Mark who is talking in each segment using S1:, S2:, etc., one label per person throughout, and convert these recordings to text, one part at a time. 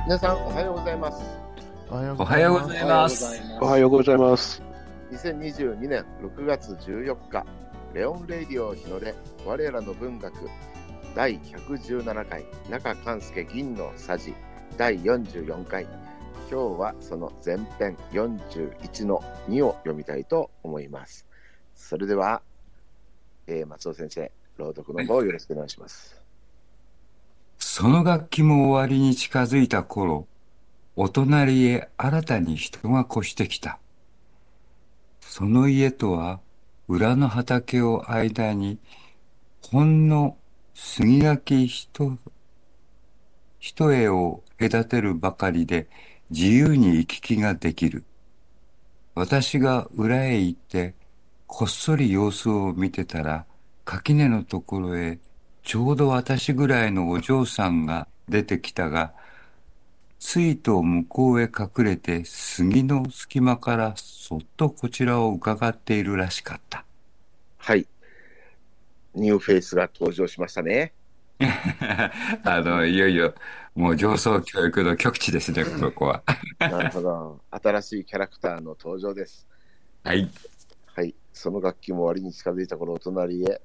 S1: はい、皆さんおはようございます。
S2: おはよ
S3: おはようございます。
S4: おはようございます。
S1: 2022年6月14日、レオンレイディオ日の出、我らの文学第117回、中勘介銀のさじ第44回。今日はその前編41の2を読みたいと思います。それでは、えー松尾先生、朗読の方をよろしくお願いします。
S3: その楽器も終わりに近づいた頃、お隣へ新たに人が越してきた。その家とは、裏の畑を間に、ほんの杉垣一、一重を隔てるばかりで自由に行き来ができる。私が裏へ行って、こっそり様子を見てたら、垣根のところへちょうど私ぐらいのお嬢さんが出てきたが、ついと向こうへ隠れて杉の隙間からそっとこちらを伺っているらしかった。
S1: はい。ニューフェイスが登場しましたね。
S3: あの、いよいよ、もう情操教育の極致ですね、ここは。
S1: なるほど。新しいキャラクターの登場です。
S3: はい。
S1: はい。その楽器も終わりに近づいた頃、お隣へ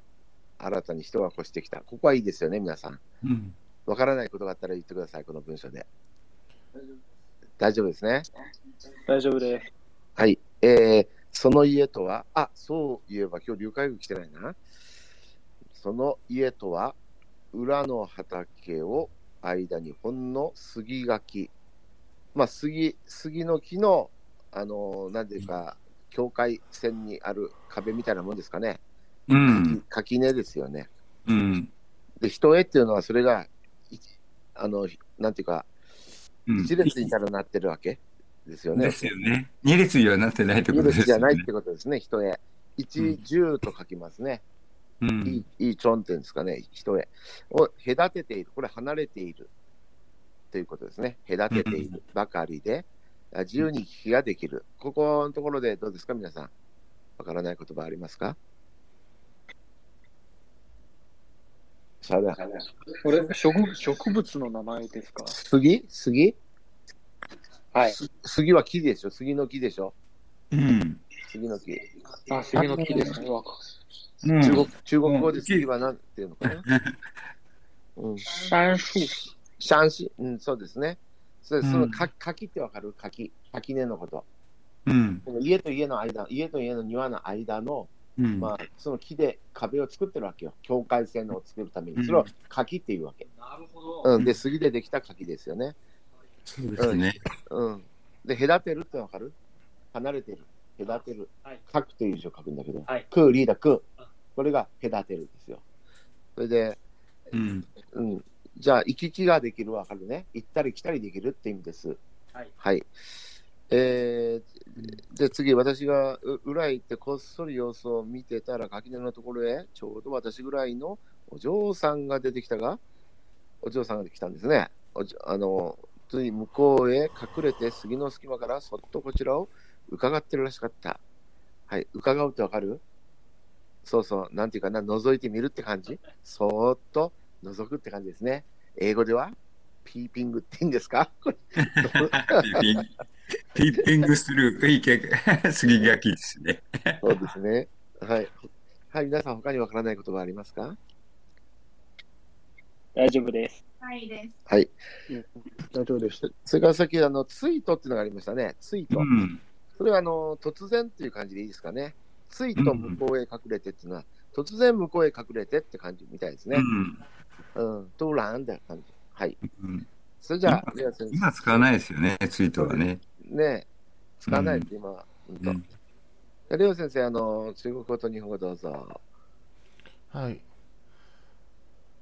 S1: 新たに人が越してきた。ここはいいですよね、皆さん。
S3: うん。
S1: わからないことがあったら言ってください、この文章で。大丈夫ですね？
S4: 大丈夫です。
S1: はい。えー、その家とは、あ、そういえば今日、流海軍来てないな。その家とは、裏の畑を間にほんの杉垣。まあ、杉、杉の木の、あのーなんていうか、境界線にある壁みたいなもんですかね。
S3: うん。
S1: 垣根ですよね。
S3: うん。
S1: で、人絵っていうのは、それが、いあの、なんていうか、
S3: うん
S1: 一列にからなってるわけですよね。
S3: ですよね。二列にはなってないってこ
S1: 二
S3: とですよね。
S1: 列じゃないってことですね、人絵。
S3: う
S1: 一
S3: ん、
S1: 十と書きますね。い
S3: うん
S1: い、いいチョンっていうんですかね、人絵。を隔てている。これ離れている。ということですね。隔てているばかりで、あ自由に行き来ができる。ここのところでどうですか、皆さん。わからない言葉ありますか？さあ、
S4: これ植植物の名前ですか？
S1: 杉？杉？
S4: はい。
S1: 杉は木でしょ？杉の木でしょ？
S3: うん。
S1: 杉の木。
S4: あ、杉の木ですね。わか
S3: うん
S1: 中国中国語で
S3: うん
S1: 杉は何ていうのかな、うん。シャンシ、うん、そうですね。それその
S3: うん
S1: か柿ってわかる？柿。垣根のこと。
S3: うん。
S1: この家と家の間、家と家の庭の間の、
S3: うん。
S1: まあ、その木で壁を作ってるわけよ。境界線を作るために。
S3: うん
S1: それを柿っていうわけ。
S4: なるほど。
S1: うん。で、杉でできた柿ですよね。
S3: そうですね。
S1: うん。で、隔てるってわかる？離れてる。隔てる
S4: はい。
S1: 書くという字を書くんだけど。
S4: はい
S1: クーリーダクー。これが隔てるですよ。それで、
S3: うん。
S1: うん。じゃあ、行き来ができるわかるね。行ったり来たりできるって意味です。
S4: はい。
S1: はい。えー、で、次、私が裏へ行ってこっそり様子を見てたら、垣根のところへ、ちょうど私ぐらいのお嬢さんが出てきたが、お嬢さんが来たんですね。おじあの、つい向こうへ隠れて杉の隙間からそっとこちらを伺ってるらしかった。はい。伺うってわかる？そうそう。なんていうかな、覗いてみるって感じ？そーっと覗くって感じですね。英語では？ピーピングって言うんですか？
S3: ピッピング、する、いいけ、杉垣ですね。
S1: そうですね。はい。はい、皆さん他にわからない言葉ありますか？
S4: 大丈夫です。
S5: はいです。
S1: はい。
S4: 大丈夫です。
S1: それからさっき、あの、ツイートっていうのがありましたね。ツイート。
S3: うん。
S1: それは、あの、突然っていう感じでいいですかね？ツイート向こうへ隠れてっていうのは、突然向こうへ隠れてって感じみたいですね。うん。トゥーランって感じ。はい。
S3: うん。
S1: それじゃあ、レア先
S3: 今使わないですよね、ツイートはね。
S1: 生。ね使わないって今、うんと
S3: うん
S1: レオ先生、あの、中国語と日本語どうぞ。
S2: はい。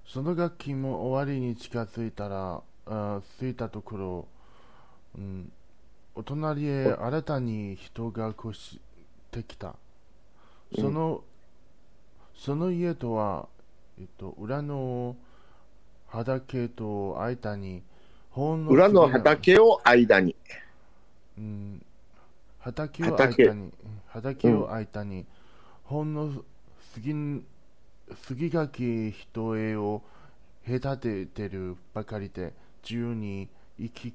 S2: その楽器も終わりに近づいたら、あ着いたところ、うん、お隣へ新たに人が越してきた。その、その家とは、えっと、裏の畑と間に、ほんの
S1: 裏の畑を間に。
S2: うん、畑を
S1: 畑。
S2: 間に、畑を間に、ほんの杉杉垣一重を隔ててるばかりで、自由に行き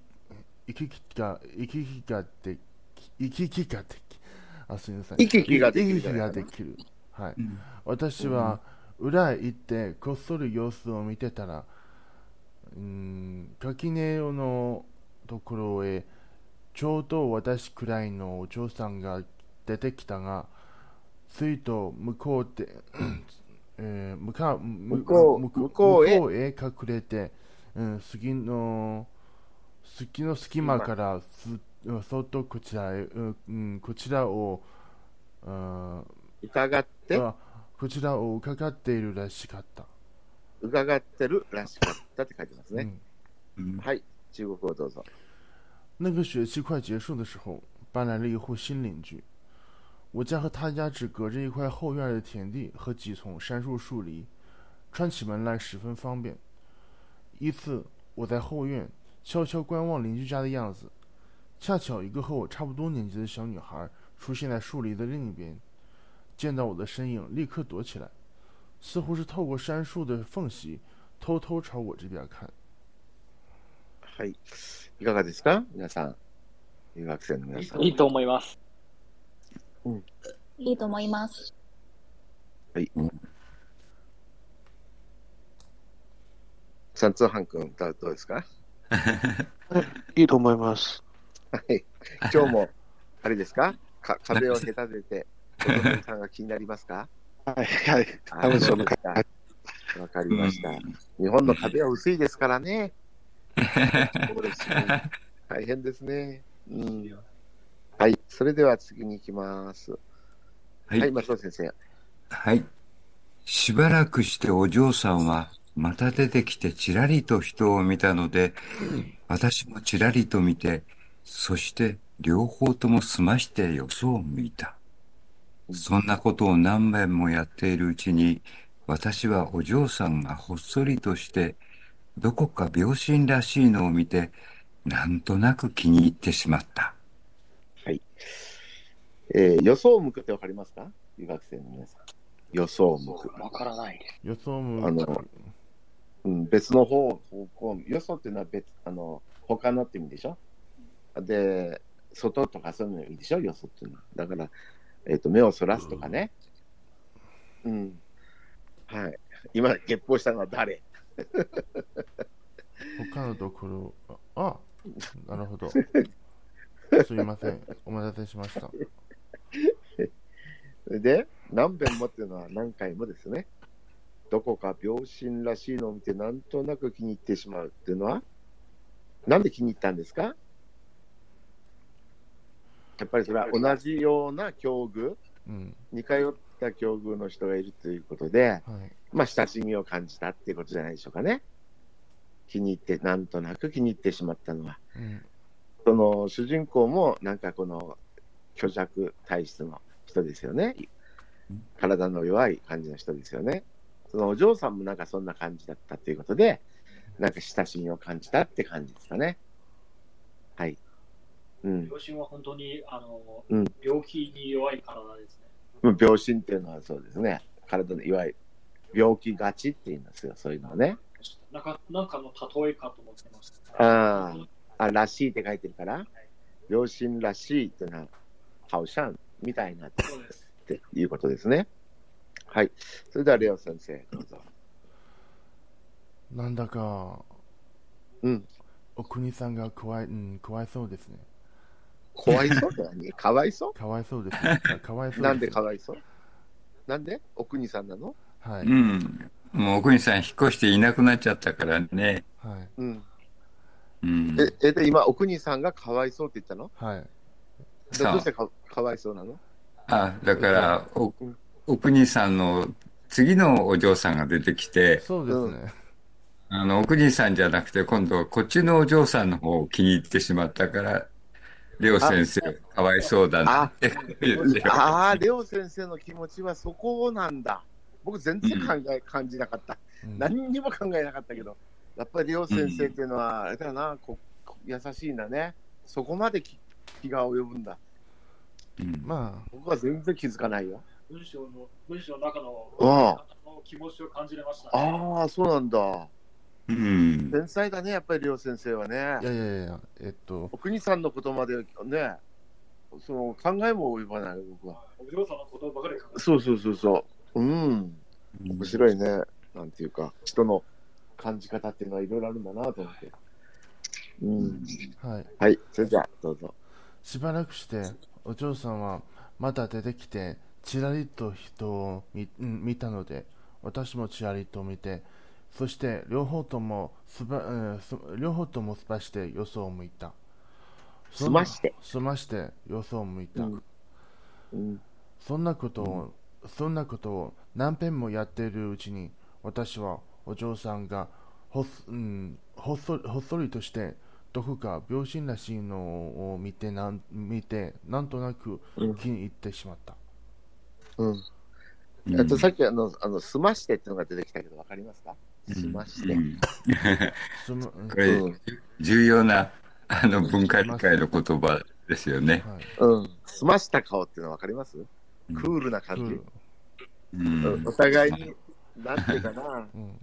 S2: 行き来が、行き来ができ、行き来ができ、あ、すみません。
S1: 行き来ができる
S2: 行き来ができる。はい。
S3: うん。
S2: 私は裏へ行ってこっそり様子を見てたら、うーん、垣根のところへちょうど私くらいのお嬢さんが出てきたが、ついと向こうで、えー向かう向
S1: 向こう
S2: 向
S1: 向こうへ
S2: 隠れて、うん、杉の杉の隙間からすうんそっとこちらへ、うんうん、こちらを、うん
S1: 伺って、
S2: あこちらを伺っているらしかった。
S1: 伺ってるらしかったって書いてますね。
S3: うん
S1: はい、中国語どうぞ。
S2: 那个学期快结束的时候，搬来了一户新邻居。我家和他家只隔着一块后院的田地和几丛杉树树篱，串起门来十分方便。一次，我在后院悄悄观望邻居家的样子，恰巧一个和我差不多年纪的小女孩出现在树篱的另一边，见到我的身影，立刻躲起来， 似乎是透过杉树的缝隙偷偷朝我这边看。
S1: はい。いかがですか？皆さん。留学生の皆さん。
S4: いいと思います。
S5: いいと思います。
S1: 三通半君、どうどうですか？
S6: いいと思います。
S1: はい。今日も、あれですか？か壁を隔てて、お父さんが気になりますか？
S6: はい、はい。
S1: あ
S6: 多分そうか
S1: ですかわかりました。日本の壁は薄いですからね。そうですね大変ですね。うん。はい。それでは次に行きます。
S3: は
S1: はいい、松尾先生。
S3: はい。しばらくしてお嬢さんはまた出てきてちらりと人を見たので、私もちらりと見て、そして両方とも済ましてよそを向いた。そんなことを何遍もやっているうちに、私はお嬢さんがほっそりとして、どこか病心らしいのを見て、なんとなく気に入ってしまった。
S1: はい。えー予想を向くってわかりますか？留学生の皆さん。予想を向く。
S4: わからないです。
S2: 予想も
S1: あのうん、別の方方向、よそっていうのは別、あの、他のって意味でしょ？で、外とかそういうの意味でしょ？よそっていうのは。だから、えっ、と、目をそらすとかね。うん。はい。今、月報したのは誰？
S2: 他のところ、あ、あなるほど。すみません。お待たせしました。
S1: で、何遍もっていうのは何回もですね。どこか病心らしいのを見て、なんとなく気に入ってしまうっていうのは、なんで気に入ったんですか？やっぱりそれは同じような境遇、
S2: うん。
S1: 似通った境遇の人がいるということで、
S2: はい。
S1: まあ、親しみを感じたっていうことじゃないでしょうかね。気に入って、なんとなく気に入ってしまったのは。
S2: うん。
S1: その主人公もなんかこの虚弱体質の人ですよね。体の弱い感じの人ですよね。そのお嬢さんもなんかそんな感じだったということで、なんか親しみを感じたって感じですかね。はい。うん。
S7: 両親は本当にあの、
S1: うん
S7: 病気に弱い体ですね。
S1: うん病心っていうのはそうですね。体のいわゆる病気がちっていうんですよ。そういうのはね。
S7: なんかなんかの例えかと思ってました。
S1: あーあ、らしいって書いてるから、両親らしいっていうのは、好像みたいなっ
S7: そうです。
S1: ていうことですね。はい。それでは、レオ先生、どうぞ。
S2: なんだか、
S1: うん。
S2: お国さんが怖い、うん、怖いそうですね。
S1: 怖いそうって何かわいそ
S2: かわいそうですね。かかわいそうう
S1: なんでかわいそうなんで？お国さんなの？
S2: はい。
S3: うん。もう奥にさん引っ越していなくなっちゃったからね。
S2: はい。
S1: うん。
S3: うん。
S1: え、え、で、今、お国さんがかわいそうって言ったの？
S2: はい。
S1: で
S3: そう
S1: どうしてかかわいそうなの？
S3: あ、だから、お
S1: うん、
S3: 奥にさんの次のお嬢さんが出てきて、
S2: そうですね。
S3: あの、奥にさんじゃなくて、今度こっちのお嬢さんの方を気に入ってしまったから、レオ先生、かわいそうだなって。
S1: あ あ、レオ先生の気持ちはそこなんだ。僕、全然考え、感じなかった。
S2: うん
S1: 何にも考えなかったけど、やっぱりレオ先生っていうのは、あれだな、ここ優しいんだね。そこまで気気が及ぶんだ。
S3: うん
S2: ま
S1: 僕は全然気づかないよ。
S7: 文章の文章の中の
S1: あ
S7: の気持ちを感じれました、ね。
S1: ああ、そうなんだ。
S3: うん。
S1: 天才だね、やっぱり両先生はね。
S2: いやいやいや、えっと、
S1: お国さんのことまでね、その考えも及ばない、僕は。
S7: お嬢さんのことばかり考えて
S1: そうそうそうそう。うん。面白いね。なんていうか、人の感じ方っていうのはいろいろあるんだなと思って。うん。
S2: はい。
S1: はい、それじゃあ、どうぞ。
S2: しばらくして、お嬢さんはまた出てきて、ちらりと人を見,、うん、見たので、私もちらりと見て、そして両方ともすば、うんす両方ともすばしてよそを向いた。
S1: すまして。
S2: すましてよそを向いた。
S1: うんうん。
S2: そんなことを、そんなことを何遍もやっているうちに、私はお嬢さんがほっ,、うん、ほっそほっそりとして、どこか病心らしいのを見てなん見て、なんとなく
S1: うん
S2: 気に入ってしまった。
S1: うん。
S3: うん
S1: あとさっきあの、あの、すましてっていうのが出てきたけど、わかりますか？すまして。
S3: うん。
S2: すむ うん。
S3: これ、
S1: うん。
S3: 重要なあの文化理解の言葉ですよね。
S2: はい。
S1: うん。すました顔っていうのはわかります？
S3: うん。
S1: クールな感じ？
S2: うん
S3: うん。
S1: お互いに、なんていうかな、
S2: うん。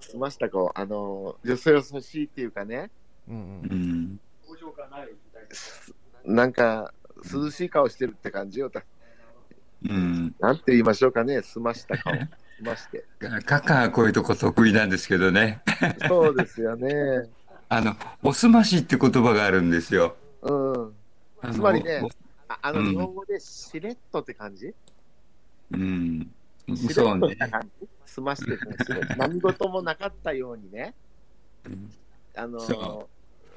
S1: すました顔、あの、よそよそしいっていうかね、
S2: うん
S3: う
S2: うん。
S3: ん
S7: 表情がな
S1: んか、涼しい顔してるって感じよ。
S3: うん。
S1: なんて言いましょうかね、すました顔。すまして。
S3: カカはこういうとこ得意なんですけどね。
S1: そうですよね。
S3: あの、おすましって言葉があるんですよ。
S1: うん。
S3: あの
S1: つまりねああの、
S3: うん
S1: 日本語でしれっとって感じ、
S3: うん。そうね
S1: すましてってねしれっと 何事もなかったようにね、
S3: うん
S1: あの
S3: そ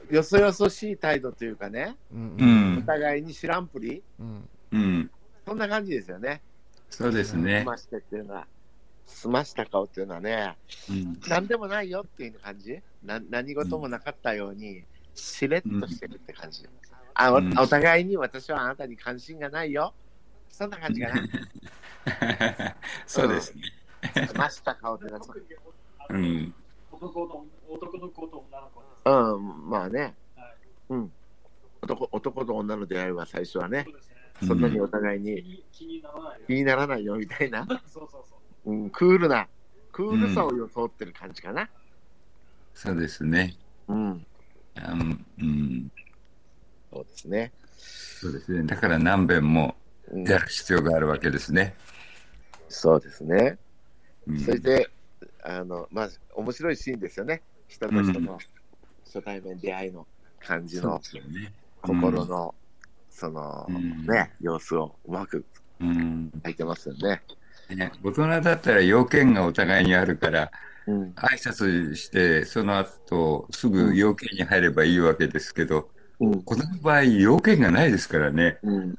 S1: よそよそしい態度というかね、
S2: うん
S1: お
S3: ん。
S1: 互いに知らんぷり、
S2: うん
S3: うん。
S1: そんな感じですよね。
S3: そうです
S1: す
S3: ね。
S1: ましてっていうのは、すました顔っていうのはね、
S3: うん。
S1: 何でもないよっていう感じ？な何事もなかったように、しれっとしてるって感じ。あお
S3: うん
S1: お互いに私はあなたに関心がないよ。そんな感じかな。
S3: そうですね。
S1: すました顔ってのは
S7: 特にあの
S3: うん。
S7: 男の男の子と女の子。
S1: うん、まあね。
S7: はい
S1: うん。男男と女の出会いは最初はね
S7: ね。
S1: そんなにお互い
S7: 気
S1: に
S7: に気にならないよ。
S1: 気にならないよみたいな、
S7: そうそうそう。
S1: うん、クールな、クールさを装ってる感じかな。
S3: そうですね。
S1: うん、
S3: うん。
S1: そうですね。
S3: そうですね。だから何遍も
S1: うん、
S3: やる必要があるわけですね。
S1: そうですね。
S3: うん
S1: それで、あの、まあ、面白いシーンですよね。人と人の初対面出会いの感じの
S3: ね。
S1: 心の、その、
S3: うん
S1: ね、様子をうまく
S3: うん。
S1: 書いてますよね。
S3: ね大人だったら要件がお互いにあるから、
S1: うん、
S3: 挨拶して、その後、すぐ要件に入ればいいわけですけど、
S1: うん、
S3: この場合、要件がないですからね。
S1: うん。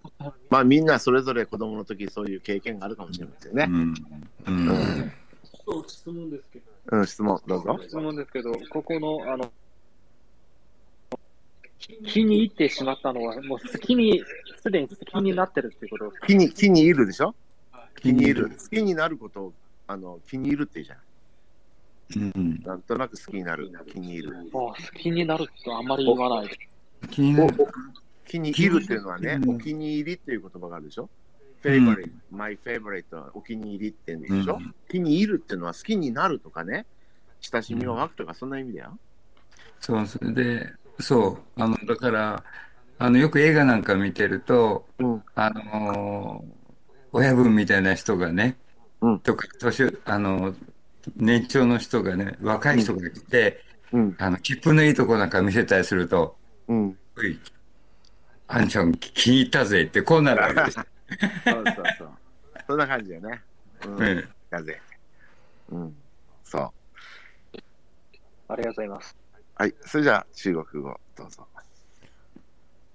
S1: まあ、みんなそれぞれ子供の時そういう経験があるかもしれませんね。
S3: うん。
S7: 質問ですけど。
S1: うん、質問、どうぞ。
S4: 質問ですけど、ここの、あの、気に入ってしまったのは、もう好きに、すでに好きになってるっていうこと
S1: 気に、気に入るでしょ？
S7: はい
S1: 気に入る。好きになることを、あの、気に入るって言うじゃん。
S3: うん。
S1: なんとなく好きになる。気に入る。
S4: もう好きになるとあんまり言わないです。
S3: 気になる。
S1: 気に入るっていうのはね、
S3: うん
S1: お気に入りっていう言葉があるでしょ ?favorite、my favorite はお気に入りって言うんでしょ、
S3: うん
S1: 気に入るっていうのは好きになるとかね、親しみを湧くとか、そんな意味だよ。
S3: そう、それで、そう、あの、だから、あの、よく映画なんか見てると、
S1: うん。
S3: あのー親分みたいな人がね、
S1: うん
S3: とか、年、あの、年長の人がね、若い人が来て、
S1: うん。
S3: あの、切符のいいとこなんか見せたりすると、
S1: うん。
S3: おい、あんちゃん気に入ったぜってこうなるわけです。
S1: そうそうそう。そんな感じだよね。うん。
S3: うん
S1: だぜ。うん。そう。
S4: ありがとうございます。
S1: はい。それじゃあ、中国語、どうぞ。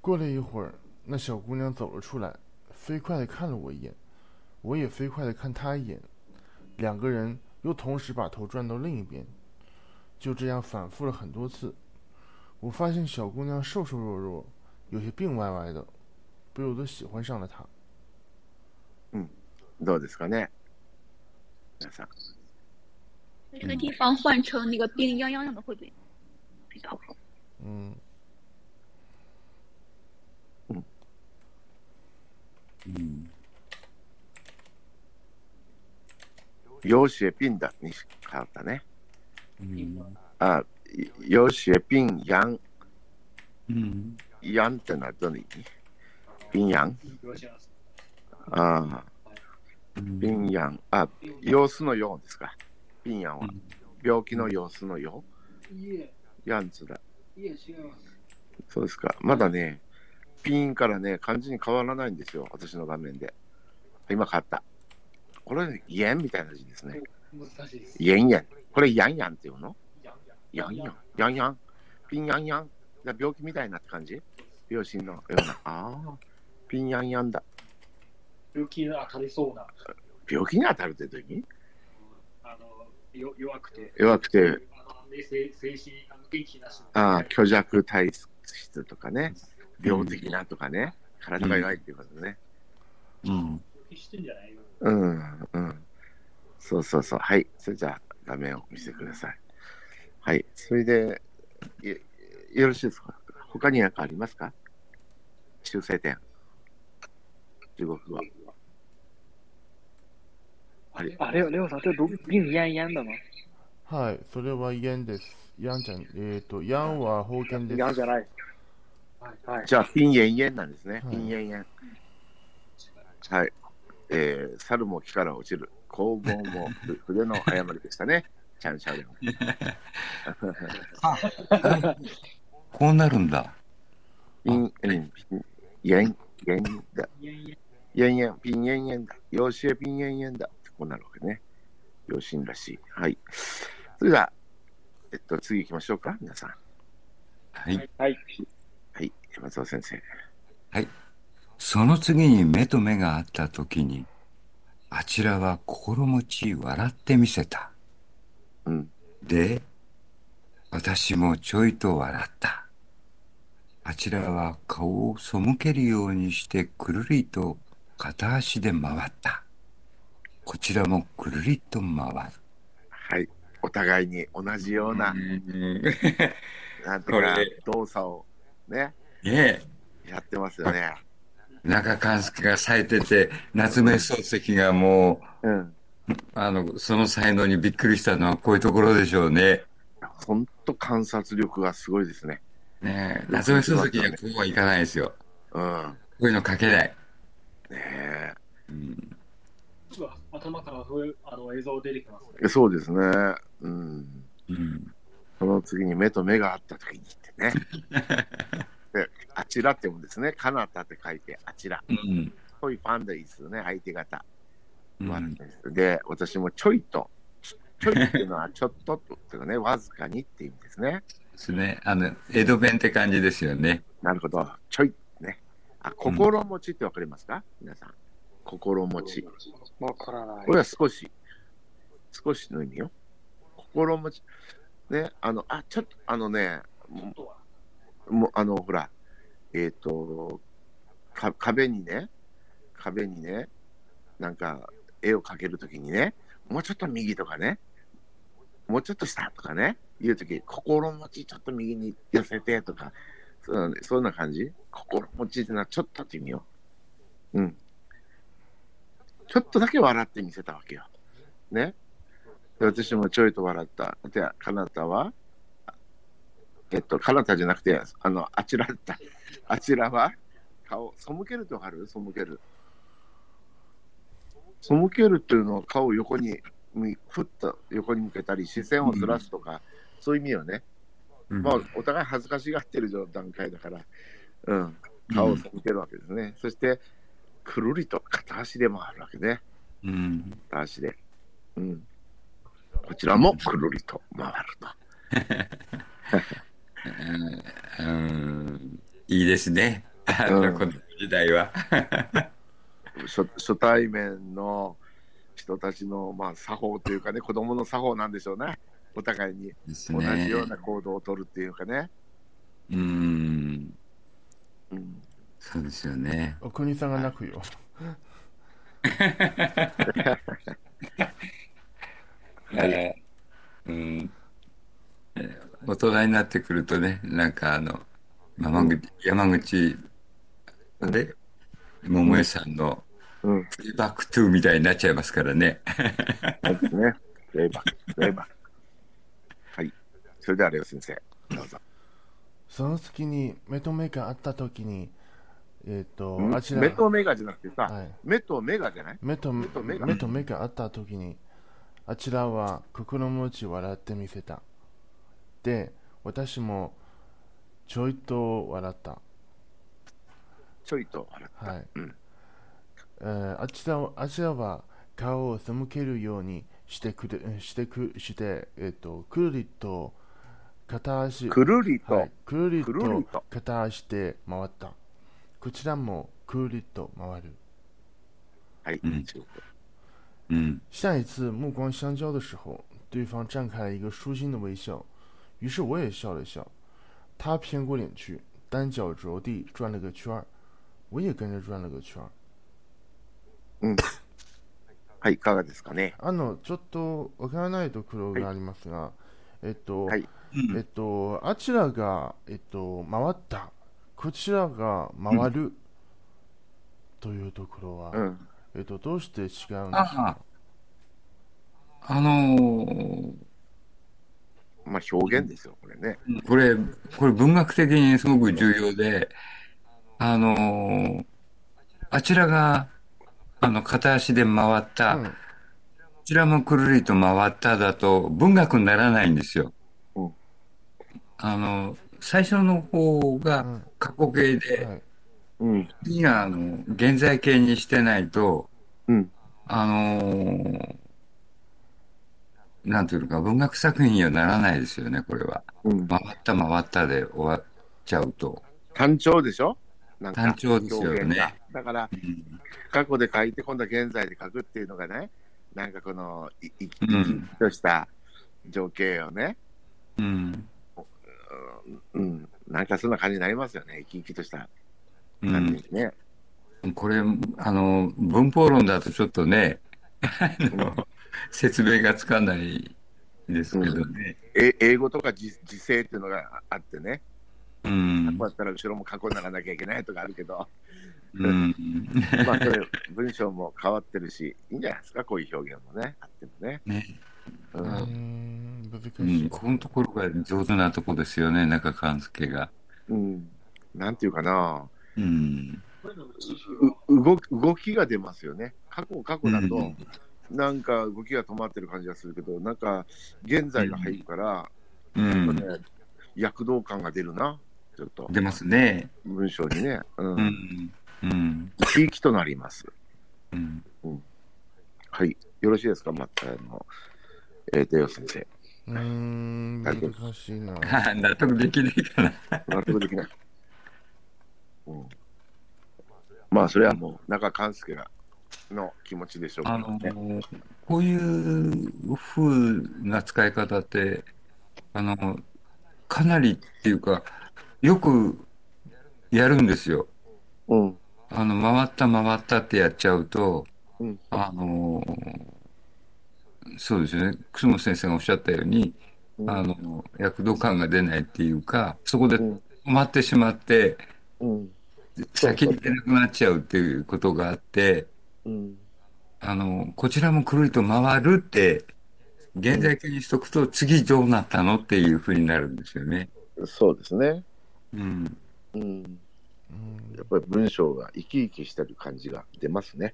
S2: 过了一会儿，那小姑娘走了出来，飞快地看了我一眼，我也飞快地看她一眼，两个人又同时把头转到另一边，就这样反复了很多次。我发现小姑娘瘦瘦弱弱，有些病歪歪的，不由得喜欢上了她。
S1: どうですかね皆さん。
S5: 这个地方换成那个病殃殃的会不会比较好？
S2: 嗯，
S3: うん
S1: 容姿へピンダに変わったね。
S3: うん
S1: あ、よし、ピン、ヤン、
S3: うん。
S1: ヤンってのはどのピンヤンああ、ピンヤン。あ、様子のようですか？ピンヤンは。病気の様子のよう？ヤンズだ。そうですか。まだね、ピンからね、漢字に変わらないんですよ。私の画面で。今変わった。これ、イエンみたいな字ですね。
S7: 難しいで。
S1: これ、ヤンヤンっていうの？
S7: や
S1: ヤンヤン。ヤンヤン。ピンヤンヤン。だ病気みたいなって感じ？病心のような。ああ、ピンヤンヤンだ。
S7: 病気に当たりそうな、
S1: 病気に当たるってどういう意味？
S7: あのよ弱くて、
S1: 弱くて、
S7: ああの元気なし。
S1: ああ、虚弱体質とかね、病的なとかね、体が弱いっていうことね。
S3: うん。
S7: 決してんじゃないよ。
S1: うん、うん。そうそうそう。はい。それじゃあ、画面を見せてください。はい。それで、いよろしいですか？他に何かありますか？修正点。中国語。はい。
S4: 啊，レオレオさん，这读病恹恹的吗？
S2: はい、それはヤンです。ヤンちゃん、えっ、と、ヤンは方言です。
S4: 恹じゃない。はい。
S1: じゃあ、ピンエンエンなんですね。
S2: はい
S1: ピンエンエン。はい。えー、猿も木から落ちる。工房もふ筆の誤りでしたね。チャンシャオレン。
S3: こうなるんだ。
S1: ピンエン、ピン、エン、エンだ。
S7: いやいや、
S1: エンエン、ピンエンエンだ。養子へピンエンエンだ。こうなるわけね。養子らしい。はい。それでは、えっと、次行きましょうか、皆さん。
S3: はい。
S4: はい。
S1: はい。松尾先生。
S3: その次に目と目が合った時に、あちらは心持ち笑ってみせた。
S1: うん。
S3: で、私もちょいと笑った。あちらは顔を背けるようにしてくるりと片足で回った。こちらもくるりと回る。
S1: はい。お互いに同じような、なんていうか動作をね、
S3: ね
S1: やってますよね。
S3: え、中勘介が咲いてて、夏目漱石がも
S1: うん。
S3: う、あの、その才能にびっくりしたのはこういうところでしょうね。
S1: 本当観察力がすごいですね。
S3: ねえ、夏目漱石にはこうはいかないですよ。
S1: うん。
S3: こういうの書けない。
S1: ねえ。
S3: うん
S7: 頭からそういうあの映像出てきますね。
S1: えそうですね。うん。
S3: うん
S1: その次に目と目が合った時にってね。で、あちらって読むんですね。かなたって書いて、あちら。
S3: うん
S1: そういうファンでいいですよね。相手方。
S3: うん
S1: で、私もちょいと。ちちょいっていうのはちょっとっていうかね、わずかにっていう意味ですね。
S3: ですね。あの、江戸弁って感じですよね。
S1: なるほど。ちょい。ね。あ、心持ちってわかりますか？皆さん。心持ち。
S4: わからない
S1: こ。れは少し。少しの意味よ。心持ち。ね、あの、あ、ちょっと、あのね、もうあの、ほら、えっ、とか、壁にね、壁にね、なんか、絵を描けるときにね、もうちょっと右とかね、もうちょっと下とかね、言うとき、心持ちちょっと右に寄せてとか、そうそんな感じ心持ちってのはちょっとって意味よ。うん。ちょっとだけ笑ってみせたわけよ。ね。で私もちょいと笑った。で、かなたは、えっと、かなたじゃなくて、あの、あちらだった。あちらは、顔、背けるってわかる？背ける。背けるっていうのは顔を横に、ふっと横に向けたり、視線をずらすとか、そういう意味よね。
S3: うん
S1: まあ、お互い恥ずかしがってる段階だから、うん、顔を背けるわけですね。そして、くるりと片足で回るわけね。
S3: うん。
S1: 片足で。うん。こちらもくるりと回ると。
S3: うんいいですね。あ
S1: うん
S3: の、この時代は。
S1: 初初対面の人たちの、まあ、作法というかね、子供の作法なんでしょうね。お互いに同じ
S3: ね。
S1: ような行動をとるっていうかね。
S3: うん。
S1: うん、
S3: そうですよね。
S2: お国さんが泣くよ。
S3: えーうんえー大人になってくるとね、なんかあの、山口、山口で、百恵さんの
S1: うん、
S3: プレイバックトゥーみたいになっちゃいますからね。
S1: そうですね。プレイバック、プレイバック。はい。それではレオ先生、どうぞ。
S2: その隙に目と目があった時に、えっ、と、
S1: ん？
S2: あちら、
S1: 目と目がじゃなくてさ、
S2: はい、
S1: 目と目がじゃない？
S2: 目と目
S1: と目が
S2: 目と目があった時に、あちらは心持ち笑ってみせた。で、私もちょいと笑った。
S1: ちょいと笑った。
S2: はい
S1: うん
S2: えーあちらはあちらは顔を背けるようにしてくれしてくして、えっとくるりと片足
S1: くるりと、
S2: はい、くるり
S1: くるり
S2: と？
S1: と
S2: 片足で回った。こちらもくるりと回る。
S1: はい、
S3: うん。
S2: 下一次目光相交的时候，对方绽开了一个舒心的微笑，于是我也笑了笑。他偏过脸去，单脚着地转了个圈儿，我也跟着转了个圈儿。
S1: はい、いかがですかね。
S2: あの、ちょっとわからないところがありますが、えっと、
S1: はい
S2: えっと、あちらが、えっと、回った、こちらが回る、というところは、
S1: うん。
S2: えっと、どうして違うんです
S3: あ
S2: か
S3: あのー
S1: まあ、表現ですよ、これね。
S3: これ、これ文学的にすごく重要で、あのーあちらが、あの、片足で回った、
S2: うん
S3: こちらもくるりと回っただと文学にならないんですよ
S1: うん。
S3: あの、最初の方が
S2: うん
S3: 過去形で、
S2: はい。
S1: うん。
S3: 次が、あの、現在形にしてないと、
S1: うん。
S3: あのーなんていうのか、文学作品にはならないですよね、これは。
S1: うん。
S3: 回った回ったで終わっちゃうと。
S1: 単調でしょ？
S3: 単調ですよね
S1: だから、
S3: うん
S1: 過去で書いて、今度は現在で書くっていうのがね、なんかこの、い生き
S3: うん
S1: 生きとした情景をね、
S3: うん。
S1: うん、なんかそんな感じになりますよね、生き生きとした
S3: う
S1: 感じ
S3: ん。
S1: にね。
S3: これ、あの、文法論だとちょっとね、あの、説明がつかないですけどね。
S1: え英語とか時時制っていうのがあってね、
S3: うん
S1: こう。やったら後ろも過去にならなきゃいけないとかあるけど、
S3: うん。
S1: まあ、それ文章も変わってるし、いいんじゃないですか、こういう表現もね、あってもね。
S3: ね。
S1: う
S2: ん、難し
S3: う
S2: い。
S3: ん。このところが上手なとこですよね、中勘介が。
S1: うん、なんていうかな、
S3: うん。
S1: う動き動きが出ますよね。過去、過去だと、
S3: うん
S1: なんか動きが止まってる感じがするけど、なんか現在が入るから、
S3: うん。
S1: ね、躍動感が出るな、ちょっと
S3: 出ますね。
S1: 文章にね、うん
S3: うん。うん。
S1: 生きとなります。
S3: うん。
S1: はい、よろしいですか、また、あの、えー、テオ先生。
S2: うーん、難しいな。
S3: 納得できないかな。
S1: 納得できない。うん、まあ、それはもう、中勘介がの気持ちでしょう
S3: あ
S1: から
S3: の
S1: ね。
S3: こういう風な使い方って、あの、かなりっていうか、よくやるんですよ。
S1: うん、
S3: あの、回った回ったってやっちゃうと、
S1: うん
S3: あの、そうですよね。楠本先生がおっしゃったように、
S1: うん
S3: あの、躍動感が出ないっていうか、そこで
S1: うん
S3: 止まってしまって、
S1: うん、
S3: 先に行けなくなっちゃうっていうことがあって、
S1: うん、
S3: あの、こちらもくるりと回るって、現在形にしとくと、次どうなったのっていうふうになるんですよね。
S1: そうですね。
S3: うん。
S1: うん、
S2: うん
S1: やっぱり文章が生き生きしてる感じが出ますね。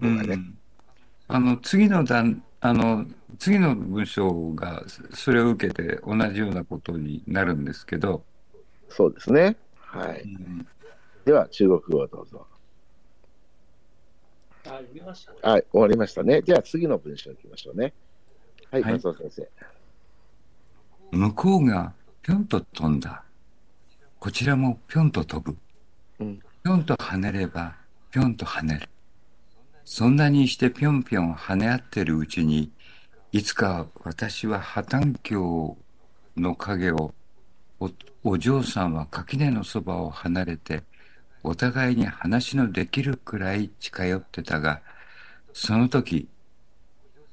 S2: うん
S1: ね
S3: ん。あの、次の段、あの、次の文章がそれを受けて同じようなことになるんですけど、
S1: そうですね。はい。
S3: うん
S1: では、中国語をどうぞ。
S7: あ、読みましたね。
S1: はい、終わりましたね。では、次の文章いきましょうね。はい、
S3: はい
S1: 松尾先生。
S3: 向こうがぴょんと飛んだ。こちらもぴょんと飛ぶ。
S1: うん
S3: ぴょんと跳ねればぴょんと跳ねる。そんなにしてぴょんぴょん跳ね合ってるうちに、いつか私は破綻橋の影を、おお嬢さんは垣根のそばを離れて、お互いに話のできるくらい近寄ってたが、その時、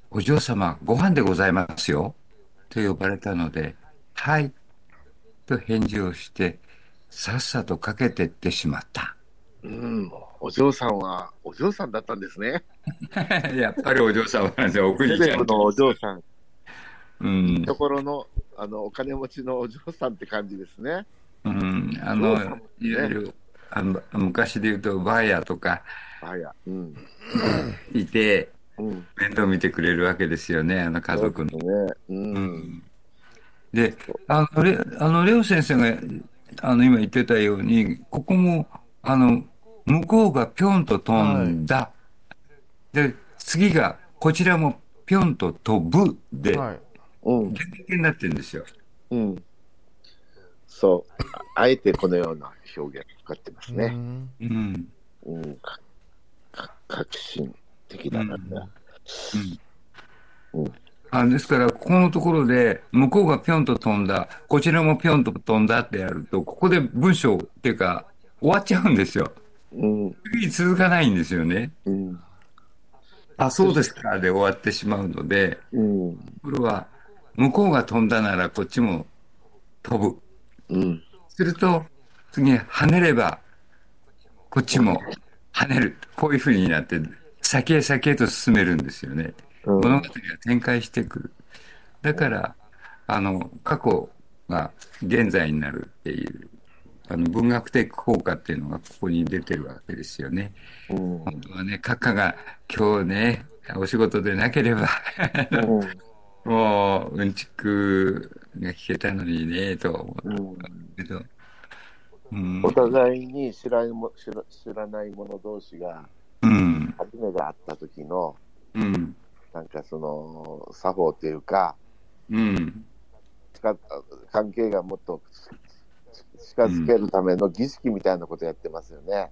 S3: お嬢様ご飯でございますよ。と呼ばれたので、はい。と返事をして、さっさとかけてってしまった。
S1: うん、お嬢さんは、お嬢さんだったんですね。
S3: やっぱりお嬢様なんですよ、お
S1: テ
S3: 国ちゃん。
S1: のお嬢さん。
S3: うん
S1: ところのあのお金持ちのお嬢さんって感じですね。
S3: うん、あの、
S1: ね
S3: いわゆる、あの昔で言うと、バーヤとか。
S1: うん。
S3: いて、
S1: うん。
S3: 面倒見てくれるわけですよね、あの家族の。
S1: ね。う。
S3: うんんで、あの、レあのレオ先生が、あの、今言ってたように、ここも、あの、向こうがぴょんと飛んだ。で、次が、こちらもぴょんと飛ぶで、
S2: はい。
S1: うん。
S3: 逆になってるんですよ。
S1: うん。そう。ああえてこのような表現使ってます
S2: う
S1: ね。
S2: ん
S3: うん。
S1: うん。かか革新的だな。
S3: あですから、ここのところで、向こうがぴょんと飛んだ、こちらもぴょんと飛んだってやると、ここで文章っていうか、終わっちゃうんですよ。
S1: うん。
S3: 次続かないんですよね。
S1: うん。
S3: あ、そうですか、で終わってしまうので、
S1: うん。
S3: これは、向こうが飛んだならこっちも飛ぶ。
S1: うん。
S3: すると、次跳ねれば、こっちも跳ねる。こういう風になって、先へ先へと進めるんですよね。
S1: うん
S3: 物語が展開してくる。だから、あの、過去が現在になるっていう、あの、文学的効果っていうのがここに出てるわけですよね。
S1: うん。
S3: 本当はね、閣下が今日ね、お仕事でなければ、もう、うんちくが聞けたのにね、と思ったけど、うん
S1: お互いに知らいも知ら知らない者同士が
S3: うん、
S1: 初めて会った時の
S3: うん、
S1: なんかその作法っていうか
S3: うん、
S1: 近関係がもっと近づけるための儀式みたいなことやってますよね。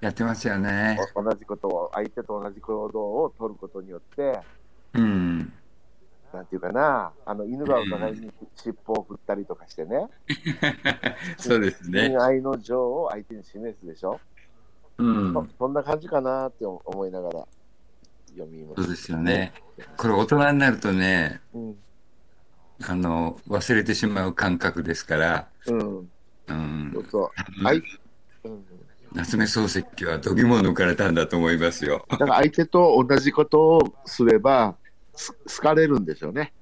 S3: やってますよね。
S1: お同じことを相手と同じ行動を取ることによって
S3: うん、
S1: なんていうかなあの犬がお互いに尻尾を振ったりとかしてね。
S3: そうですね。
S1: 親愛の情を相手に示すでしょ、
S3: うん、
S1: そそんな感じかなって思いながら読みま
S3: そうですよね。これ大人になるとね、
S1: うん。
S3: あの、忘れてしまう感覚ですから、
S1: うん。
S3: うん。
S1: そう、そう。相うん。
S3: 夏目漱石は度肝を抜かれたんだと思いますよ。
S1: だから相手と同じことをすればす好かれるんでしょうね、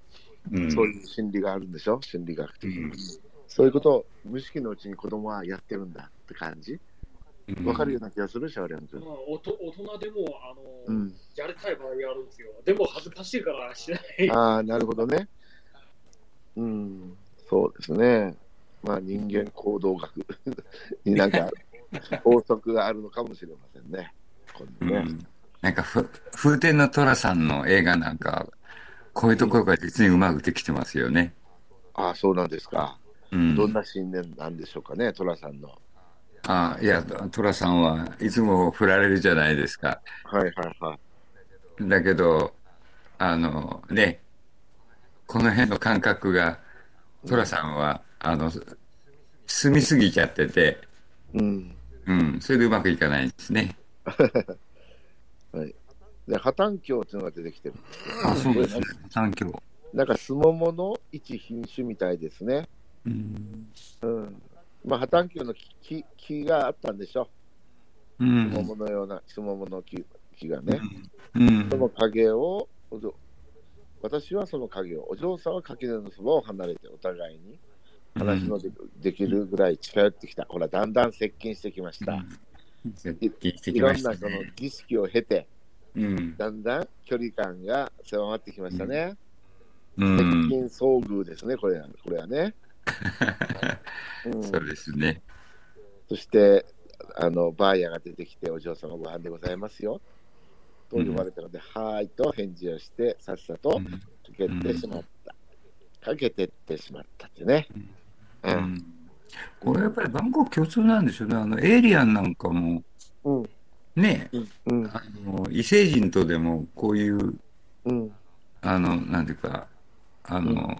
S3: うん、
S1: そういう心理があるんでしょ心理学的に、
S3: うん。
S1: そういうことを無意識のうちに子供はやってるんだって感じ？
S3: うん。
S1: わかるような気がするシャオリャン君
S7: まあ、おと大人でもあの、
S1: うん。
S7: やりたい場合やるんですよ。でも恥ずかしいからしない。
S1: ああなるほどね。うん。そうですね。まあ人間行動学になんか 法則があるのかもしれませんね。こ
S3: う
S1: れね、
S3: んなんかふ、風天の寅さんの映画なんか、こういうところが実にうまくできてますよね。
S1: ああそうなんですか
S3: うん。
S1: どんな信念なんでしょうかね寅さんの
S3: あいや、寅さんはいつも振られるじゃないですか。
S1: はいはいはい
S3: だけど、あのね、この辺の感覚が、寅さんは、あの、進みすぎちゃってて、
S1: うん
S3: うん、それでうまくいかないんですね。
S1: はい。で、破綻鏡っていうのが出てきてる。
S3: あ、そうですね。三強。
S1: なんか、スモモの一品種みたいですね。
S3: うん。
S1: うん。まあ、破綻鏡の木木木があったんでしょ。
S3: う
S1: スモ
S3: ん。
S1: モのような、スモモの木木がね。
S3: うん
S1: その影を、私はその影を、お嬢さんは垣根のそばを離れて、お互いに話ので,、できるぐらい近寄ってきた。ほら、だんだん接近してきました。
S3: 接近してき
S1: いろんな
S3: ました
S1: その
S3: ね。
S1: 儀式を経て、
S3: うん。
S1: だんだん距離感が狭まってきましたね。
S3: うん。
S1: 接近遭遇ですね、これはこれはね。うん
S3: そうですね。
S1: そしてあの、バーヤが出てきて、お嬢様ご飯でございますよ。と呼ばれたので、はーいと返事をして、さっさとかけてしまった。かけてってしまったってね。う。
S3: うんん。これやっぱり万国共通なんでしょうね。あの、エイリアンなんかも、
S1: うん。
S3: ね、
S1: うん。
S3: あの、異星人とでもこういう、
S1: うん。
S3: あの、なんていうか、あの、
S1: うん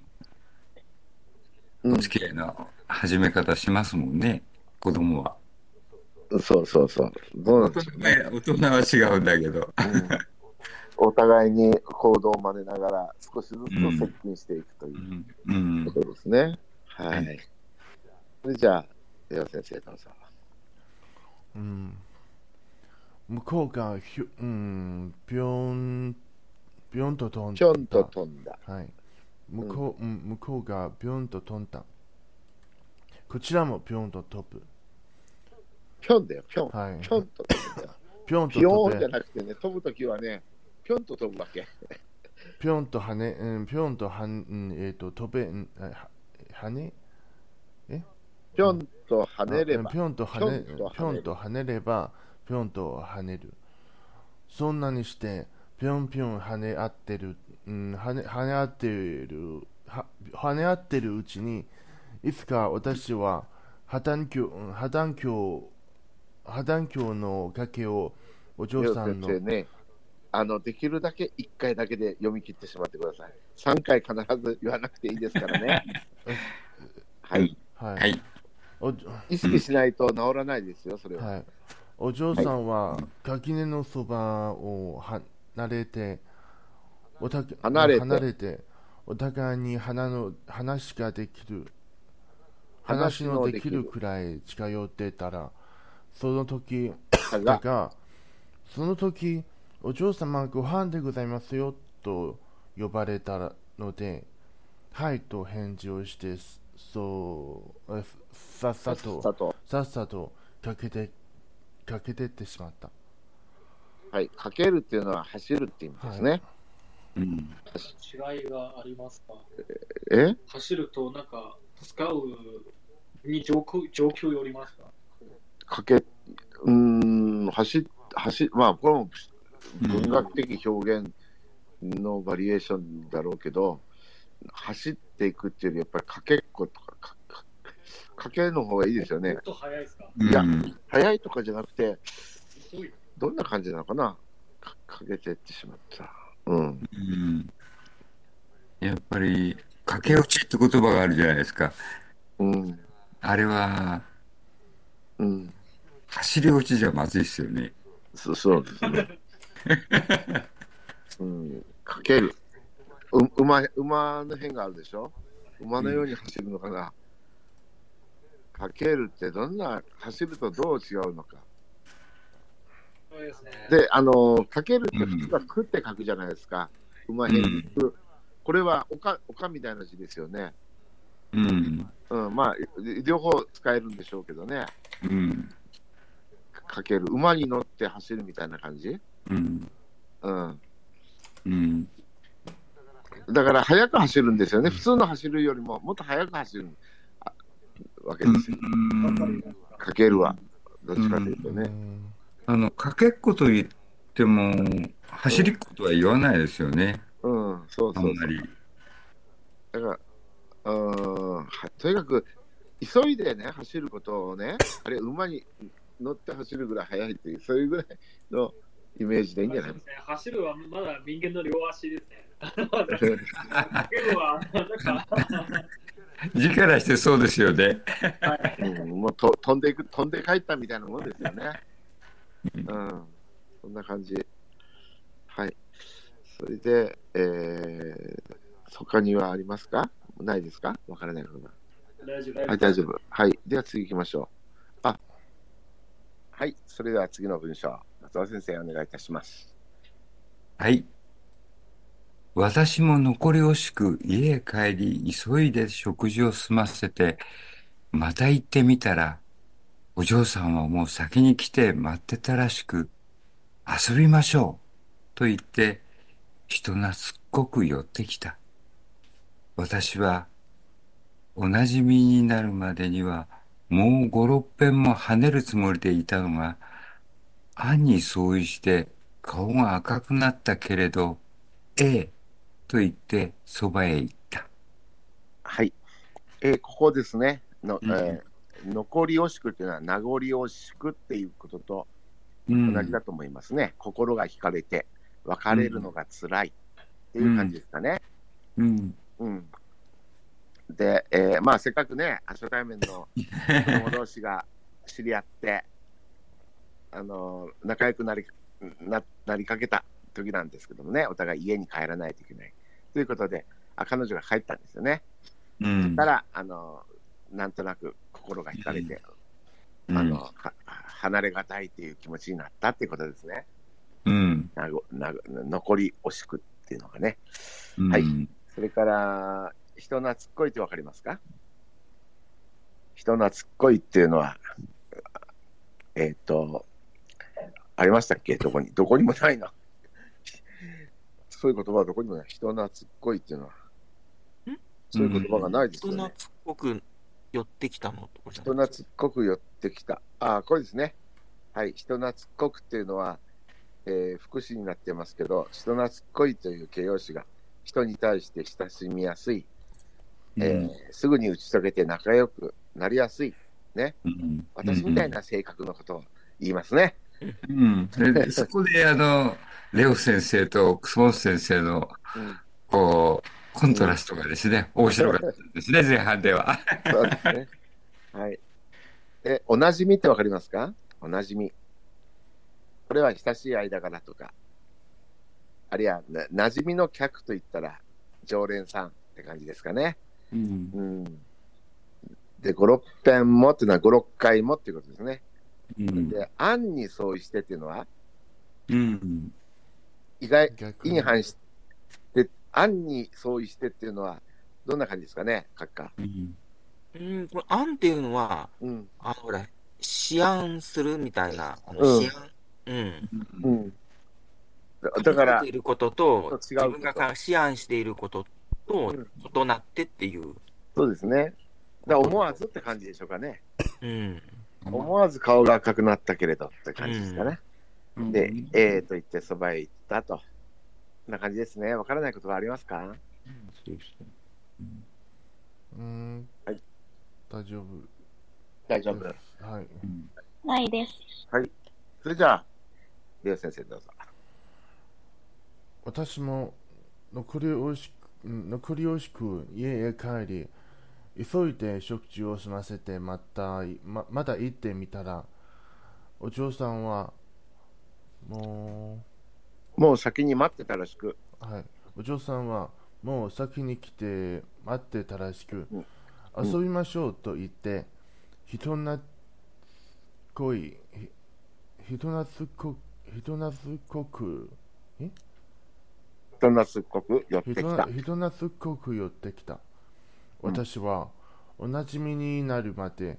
S3: お付き合いの始め方しますもんね、子供は。
S1: そうそうそう。どうなんでしょうね。
S3: ね大人は違うんだけど。
S1: うんお互いに行動を真似ながら、少しずつ接近していくというこ。とですね。は
S3: はい
S1: い。それじゃあ、レオ先生、どうぞ。
S2: うん向こうがひゅ、うん、ぴょん、ぴょんと飛んだ。
S1: ぴょんと飛んだ。
S2: はい。向こう,、うん、向こうがビョンと飛んだ。こちらもピョンと飛ぶ。
S1: ぴょんだよ、ぴょん。
S2: はい。
S1: ぴょんと飛ぶんだよ。
S2: ピョンと
S1: ぴょんじゃ。なくてね、飛ぶときはね、ぴょんと飛ぶわけ。
S2: ピョンと跳ね、うん、ピョンとはん、うん、えっ、と、飛べ、うん、あは跳ね？
S1: ぴょんと跳ねれば
S2: あうん。ピョンと跳ね、
S1: ぴょんと跳ねる
S2: ピョンと跳ねれば、ピョンと跳ねる。そんなにして、ぴょんぴょん跳ね合ってる、うん、跳ね跳ね合ってる、は跳ね合ってるうちに、いつか私は破綻橋、うん破綻橋、破綻橋の崖をお嬢さんの、
S1: あの、できるだけ1回だけで読み切ってしまってください。3回必ず言わなくていいですからね。はい。
S2: はい、
S3: はい。
S2: お
S1: 意識しないと治らないですよ、それは。
S2: はい、お嬢さんは垣根のそばを離れて、おた
S1: 離れて。
S2: 離れてお互いに花の話ができる、話のできるくらい近寄ってたら、その時
S1: だが、
S2: だが、その時、お嬢様ご飯でございますよと呼ばれたので、はいと返事をして、そう、えさっさと。
S1: さっさと、
S2: さっさとかけて、かけてってしまった。
S1: はい、かけるっていうのは走るって意味ですね。
S3: うん。
S7: 違いがありますか
S1: え？
S7: 走るとなんか、使うに状況状況よりますか？
S1: かけ、うーん、走、走、まあ、これも文学的表現のバリエーションだろうけど、走っていくっていうより、やっぱりかけっことか、かかかけの方がいいですよね
S7: もっ。と早いですか？
S1: いや
S3: うん
S1: 速いとかじゃなくて、どんな感じなのかな？かかけていってしまった。うん。
S3: うんやっぱり、駆け落ちって言葉があるじゃないですか。
S1: うん。
S3: あれは、
S1: うん。
S3: 走り落ちじゃまずいですよね。
S1: そそうですね。うん。かける。う馬、馬の辺があるでしょ？馬のように走るのかな、かけるってどんな、走るとどう違うのか？
S7: そうですね。
S1: で、あの、かけるって普通はくって書くじゃないですか。馬辺にく。これはおか、おかみたいな字ですよね。
S3: うん。
S1: うん、まあ、両方使えるんでしょうけどね。
S3: うん。
S1: かける。馬に乗って走るみたいな感じ？
S3: うん。
S1: うん。
S3: うん。
S1: だから、速く走るんですよね。普通の走るよりも、もっと速く走るあわけですよ。かけるは。どっちかというとね。
S2: うん
S3: あの、かけっこと言っても、走りっことは言わないですよね。
S1: うん、そうそうそう。
S3: あんまり。
S1: だから、うーん、はとにかく、急いでね、走ることをね、あれ、馬に乗って走るぐらい速いっていう、そういうぐらいのイメージでいいんじゃない？
S7: ですね走るはまだ人間の両足ですね。まだかけるは、なんか、
S3: 力してそうですよね。
S1: うん、もうと飛んでいく、飛んで帰ったみたいなもんですよね。うん、そんな感じ。はい。それで、えー、他にはありますか？ないですか？わからないことが。
S7: 大丈夫、
S1: はい、大丈夫。はい。では次行きましょう。あ、はい。それでは次の文章。松尾先生、お願いいたします。
S3: はい。私も残り惜しく家へ帰り、急いで食事を済ませて、また行ってみたら、お嬢さんはもう先に来て待ってたらしく、遊びましょうと言って、人懐っこく寄ってきた。私は、おなじみになるまでには、もう五六遍も跳ねるつもりでいたのが、暗に相違して顔が赤くなったけれど、ええ、と言ってそばへ行った。
S1: はい。えーここですね。の
S3: うん
S1: えー残り惜しくっていうのは、名残惜しくっていうことと
S3: うん
S1: 同じだと思いますね。心が惹かれて、別れるのが辛いっていう感じですかね。
S3: うん。
S1: うん。で、えーまあ、せっかくね、初対面の子供同士が知り合って、あのー仲良くなりななりかけた時なんですけどもね、お互い家に帰らないといけない。ということで、あ彼女が帰ったんですよね。
S3: うん
S1: た。ら、あのーなんとなく心が惹かれて、
S3: うん
S1: あのは離れがたいという気持ちになったっていうことですね。
S3: うん。
S1: なごなご残り惜しくっていうのがね。
S3: うん
S1: はいそれから、人懐っこいってわかりますか？人懐っこいっていうのは、えっ、と、ありましたっけ？どこに、どこにもないな。そういう言葉はどこにもない。人懐っこいっていうのは。そういう言葉がないですよね。
S8: 人懐っこく寄ってきたのと
S1: 人懐っこく寄ってきた。ああ、これですね。はい。人懐っこくっていうのは、えー副詞になってますけど、人懐っこいという形容詞が人に対して親しみやすい、えーすぐに打ち解けて仲良くなりやすい、ね。
S3: うん
S1: 私みたいな性格のことを言いますね。
S3: うん。それで、そこで、あの、レオ先生と楠本先生の、
S1: うん。
S3: こう、コントラストがですね、面白かったですね、前半では。
S1: そうですね。はい。え、おなじみってわかりますか？おなじみ。これは親しい間柄とか、あるいはな、馴染みの客といったら、常連さんって感じですかね。
S3: うん
S1: うん。で、5、6遍もっていうのは5、6回もっていうことですね。
S3: うん
S1: で、案に相違してっていうのは、
S3: うん
S1: 意外、に反して、案に相違してっていうのは、どんな感じですかね、閣下。
S3: うん
S8: うん、これ、案っていうのは、
S1: うん。
S8: あの、ほら、思案するみたいな、思案。うん。
S1: うん。だだから
S8: 考えてい、ることと、
S1: 違う
S8: 自分がか思案していることと異なってっていう。
S1: そうですね。だ思わずって感じでしょうかね。
S8: うん。
S1: 思わず顔が赤くなったけれどって感じですかね。
S3: うん
S1: で、えーと言ってそばへ行ったと。な感じですね。わからないことはありますか？
S3: そうですね
S2: うーん、
S1: はい
S2: 大丈夫
S1: 大丈夫。
S2: です。はい。
S3: うん
S5: ないです。
S1: それじゃあ、レオ先生どうぞ。
S2: 私も残り惜しくうん残り惜しく家へ帰り急いで食事を済ませてまたままだ行ってみたらお嬢さんはも
S1: もう先に待ってたらしく、
S2: うはいお嬢さんはもう先に来て待ってたらしく、
S1: うん
S2: 遊びましょうと言って人なっこいひ人懐っこ人懐っこく
S1: 人懐っこく寄ってきた。
S2: 人懐っこく寄ってきた。私は、おなじみになるまで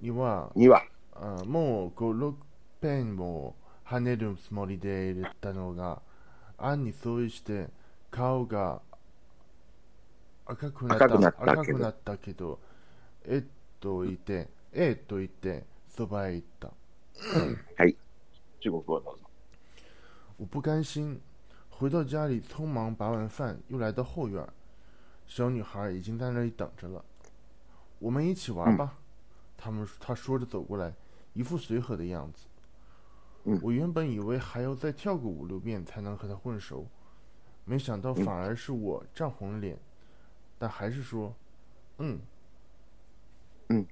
S2: には、
S1: には、
S2: あもう5、6ペンを跳ねるつもりで入れたのが、案にそうして顔が赤くなった。
S1: 赤くなったけど。
S2: 赤くなったけど、えっと言って、えっと言って、そばへ行った。
S1: はい。中国語どうぞ。
S2: 我不甘心，回到家里匆忙拔完饭，又来到后院，小女孩已经在那里等着了。我们一起玩吧，他们她说着走过来，一副随和的样子。
S1: 嗯
S2: 我原本以为还要再跳个五六遍才能和她混熟，没想到反而是我涨红了脸，但还是说，嗯，
S1: い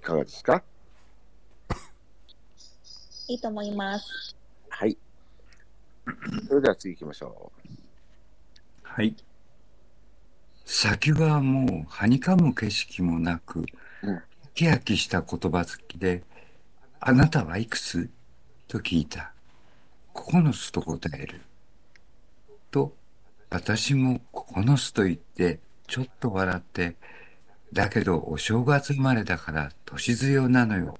S1: かがですか
S5: いいと思います。
S1: はい。それでは次行きましょ
S3: はい。 先はもう、はにかむ景色もなく
S1: うん、
S3: キヤキした言葉好きで、あなたはいくつと聞いた。9つと答える。と、私も9つと言って、ちょっと笑って、だけどお正月生まれだから年強なのよ。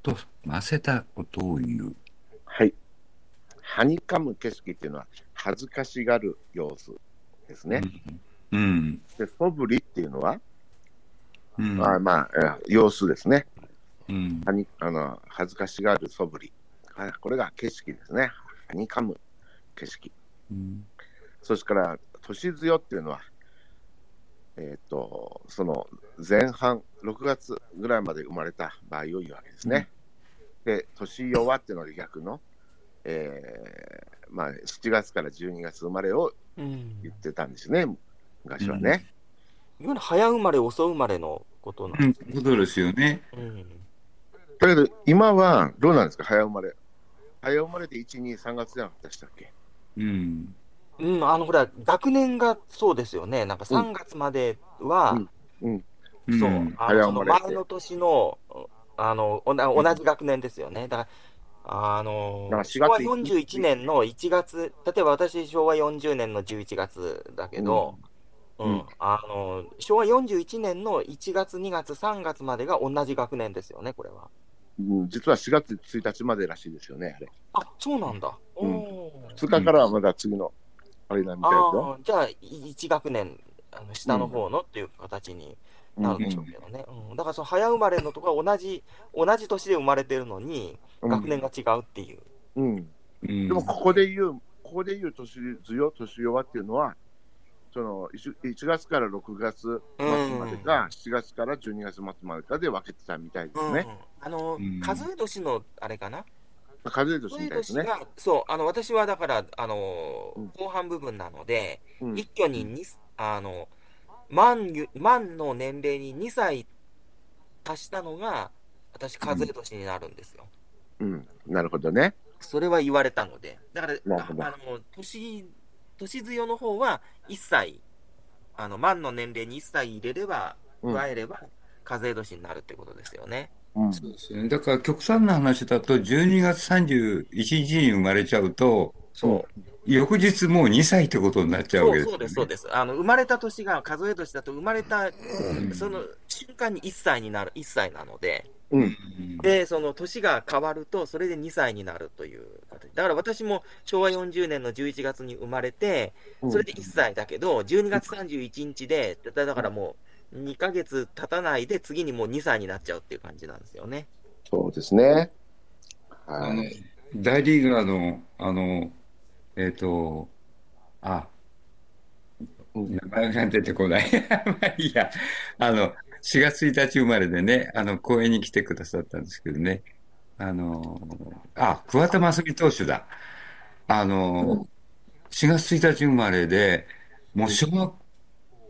S3: と、ませたことを言う。
S1: う。はい。はにかむ景色っていうのは、恥ずかしがる様子ですね。
S3: うん。
S1: で、そぶりっていうのは、
S3: うん。
S1: まあまあ、え様子ですね。
S3: うん。
S1: はにあの恥ずかしがるそぶり。はいこれが景色ですね。はにかむ景色。
S3: うん。
S1: それから、年強っていうのは、えっ、と、その前半、6月ぐらいまで生まれた場合を言うわけですね。で、年弱っていうのが逆の、えーまあ、7月から12月生まれを
S8: うん。
S1: 言ってたんですね、昔はね。
S8: いわゆる早生まれ、遅生まれのことなん
S3: うん
S8: ですね。
S3: ことですよね。
S8: うん。
S1: だけど、今はどうなんですか、早生まれ。早生まれで1、2、3月じゃなかったでしたっけ？
S3: うん。
S8: うん、あの、ほら、学年がそうですよね。なんか3月までは、
S1: うん
S8: そう、
S3: ん
S8: あのその
S1: 早生まれって
S8: 前の年の、あの、おな同じ学年ですよね。だから、あの
S1: なんか4
S8: 昭和
S1: 月
S8: 41年の1月、例えば私、昭和40年の11月だけど、うん、
S1: うん
S8: あの昭和41年の1月、2月、3月までが同じ学年ですよね、これは。
S1: うん、実は4月1日までらしいですよね、あれ。
S8: あ、そうなんだ。お
S1: うん
S8: ー
S1: 2日からはまだ次の、あれなんみたいですよ。
S8: ああ、じゃあ、1学年、あの下の方のっていう形になるんでしょうけどね。うんだから、その早生まれのとか同じ、同じ年で生まれてるのに、
S1: うん
S8: 学年が違うっていう。
S1: うん。
S3: うん
S1: でも、ここで言う、ここで言う年強、年弱っていうのは、その 1, 1月から6月末までか、7月から12月末までかで分けてたみたいですね。
S8: あの、
S3: うん
S8: 数え年のあれかな？
S1: 数え年みたいですね。
S8: 年が、そう、あの、私はだから、あの
S1: うん、
S8: 後半部分なので、
S1: うん
S8: 一挙ににあの、満ゆ、満の年齢に2歳足したのが、私、数え年になるんですよ。
S1: うん。なるほどね。
S8: それは言われたので。だから、あの、年、年強の方は、1歳、あの、満の年齢に1歳入れれば、
S1: うん
S8: 加えれば、数え年になるってことですよね。
S1: うん。
S3: そうですね。だから極端な話だと、12月31日に生まれちゃうと、
S8: そう。
S3: 翌日もう2歳ってことになっちゃうわけですよね。
S8: そうそうです、そうです。あの、生まれた年が数え年だと、生まれた、その瞬間に1歳になる、1歳なので、
S1: うん。
S3: うん
S8: で、その年が変わると、それで2歳になるという形。だから私も昭和40年の11月に生まれて、それで1歳だけど、12月31日で、だだからもう2ヶ月経たないで、次にもう2歳になっちゃうっていう感じなんですよね。
S1: そうですね。
S3: あの
S1: はい。、
S3: 大リーガーの、あの、えっ、と、あ、
S1: うん
S3: 名前が出てこない。まあいいや。あの、4月1日生まれでね、あの、公演に来てくださったんですけどね。あの、あ、桑田真澄投手だ。あの、4月1日生まれで、もう小学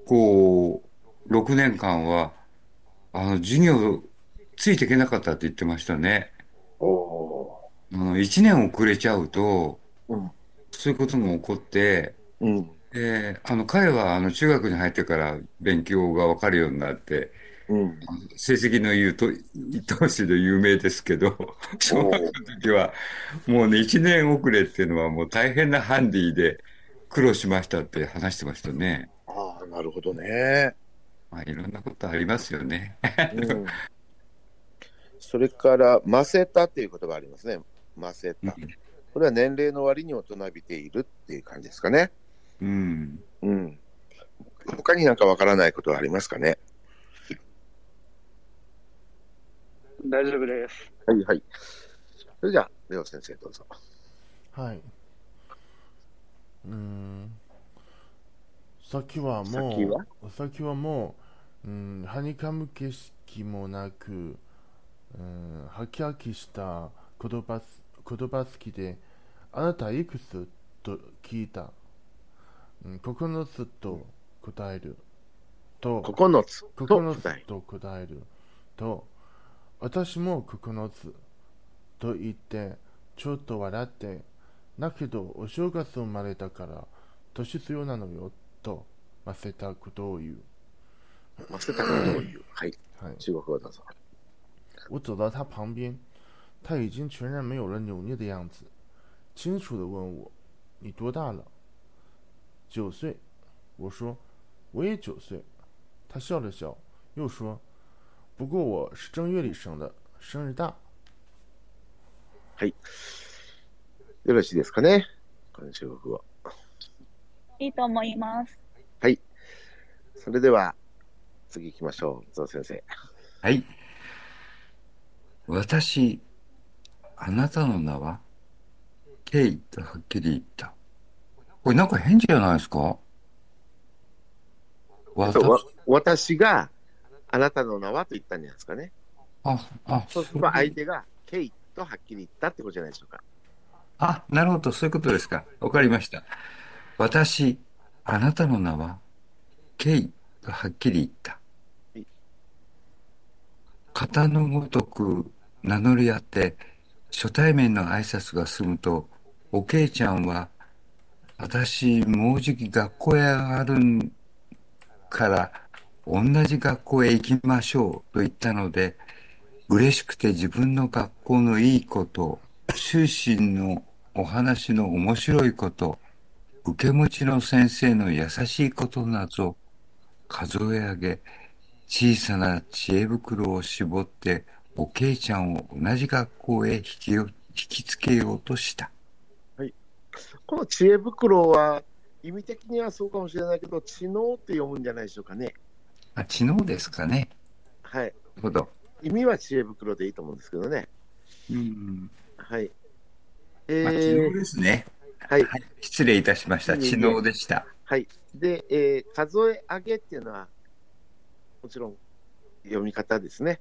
S3: 校6年間は、あの、授業ついていけなかったって言ってましたね。あの、1年遅れちゃうと、
S1: うん
S3: そういうことも起こって、
S1: ー。うん。
S3: で、あの、彼は、あの、中学に入ってから勉強がわかるようになって、
S1: うん。
S3: 成績の言うと、投手で有名ですけど、小学校の時は、もうね、1年遅れっていうのはもう大変なハンディで苦労しましたって話してましたね。
S1: ああ、なるほどね。
S3: まあ、いろんなことありますよね。
S1: うん。それから、ませたっていう言葉ありますね。ませた。これは年齢の割に大人びているっていう感じですかね。
S3: うん。
S1: うん。他になんかわからないことはありますかね。
S6: 大丈夫です。
S1: はいはい。それじゃあ、レオ先生どうぞ。
S2: はい。うーん。先はも
S1: 先は？
S2: う、先はもう、うん、はにかむ景色もなく、うん、はきはきした言葉す言葉好きで、あなたいくつと聞いた？うん、9つと答える。と、
S1: 9つと
S2: 9
S1: 答え
S2: つと答えると私も9つと言ってちょっと笑ってだけどお正月生まれたから年強なのよとませたことを言う、
S1: ませたことを言う。はい。
S2: はい、
S1: 中国語どうぞ。
S2: 我走到他旁边他已经全然没有了扭捏的样子清楚地问我你多大了九岁我说我也九岁他笑了笑又说 不过我是正月里生的生日大
S1: よろしいですかね？この中国語。
S5: いいと思います。
S1: はい。それでは、次行きましょう。ゾウ先生。
S3: はい。私、あなたの名はケイとはっきり言った。これなんか変じゃないですか？私
S1: 私があなたの名はと言ったんじゃないですかね。
S3: あ、あ、
S1: そうすれば相手がケイとはっきり言ったってことじゃないでしょうか。
S3: あ、なるほど、そういうことですか。わかりました。私、あなたの名は、ケイとはっきり言った
S1: はい。
S3: 型のごとく名乗り合って、初対面の挨拶が済むと、おけいちゃんは、私、もうじき学校へ上がるんから、同じ学校へ行きましょうと言ったので、嬉しくて自分の学校のいいこと、終身のお話の面白いこと、受け持ちの先生の優しいことなど、数え上げ、小さな知恵袋を絞って、おけいちゃんを同じ学校へ引き引きつけようとした。
S1: はいこの知恵袋は、意味的にはそうかもしれないけど、知能って読むんじゃないでしょうかね。
S3: あ、知能ですかね。
S1: はい。
S3: なるほど。
S1: 意味は知恵袋でいいと思うんですけどね。
S3: うん。
S1: はい。
S3: まあ、知能ですね。
S1: はい。
S3: はい。失礼いたしました。知能でした。
S1: はい。で、えー数え上げっていうのは、もちろん読み方ですね。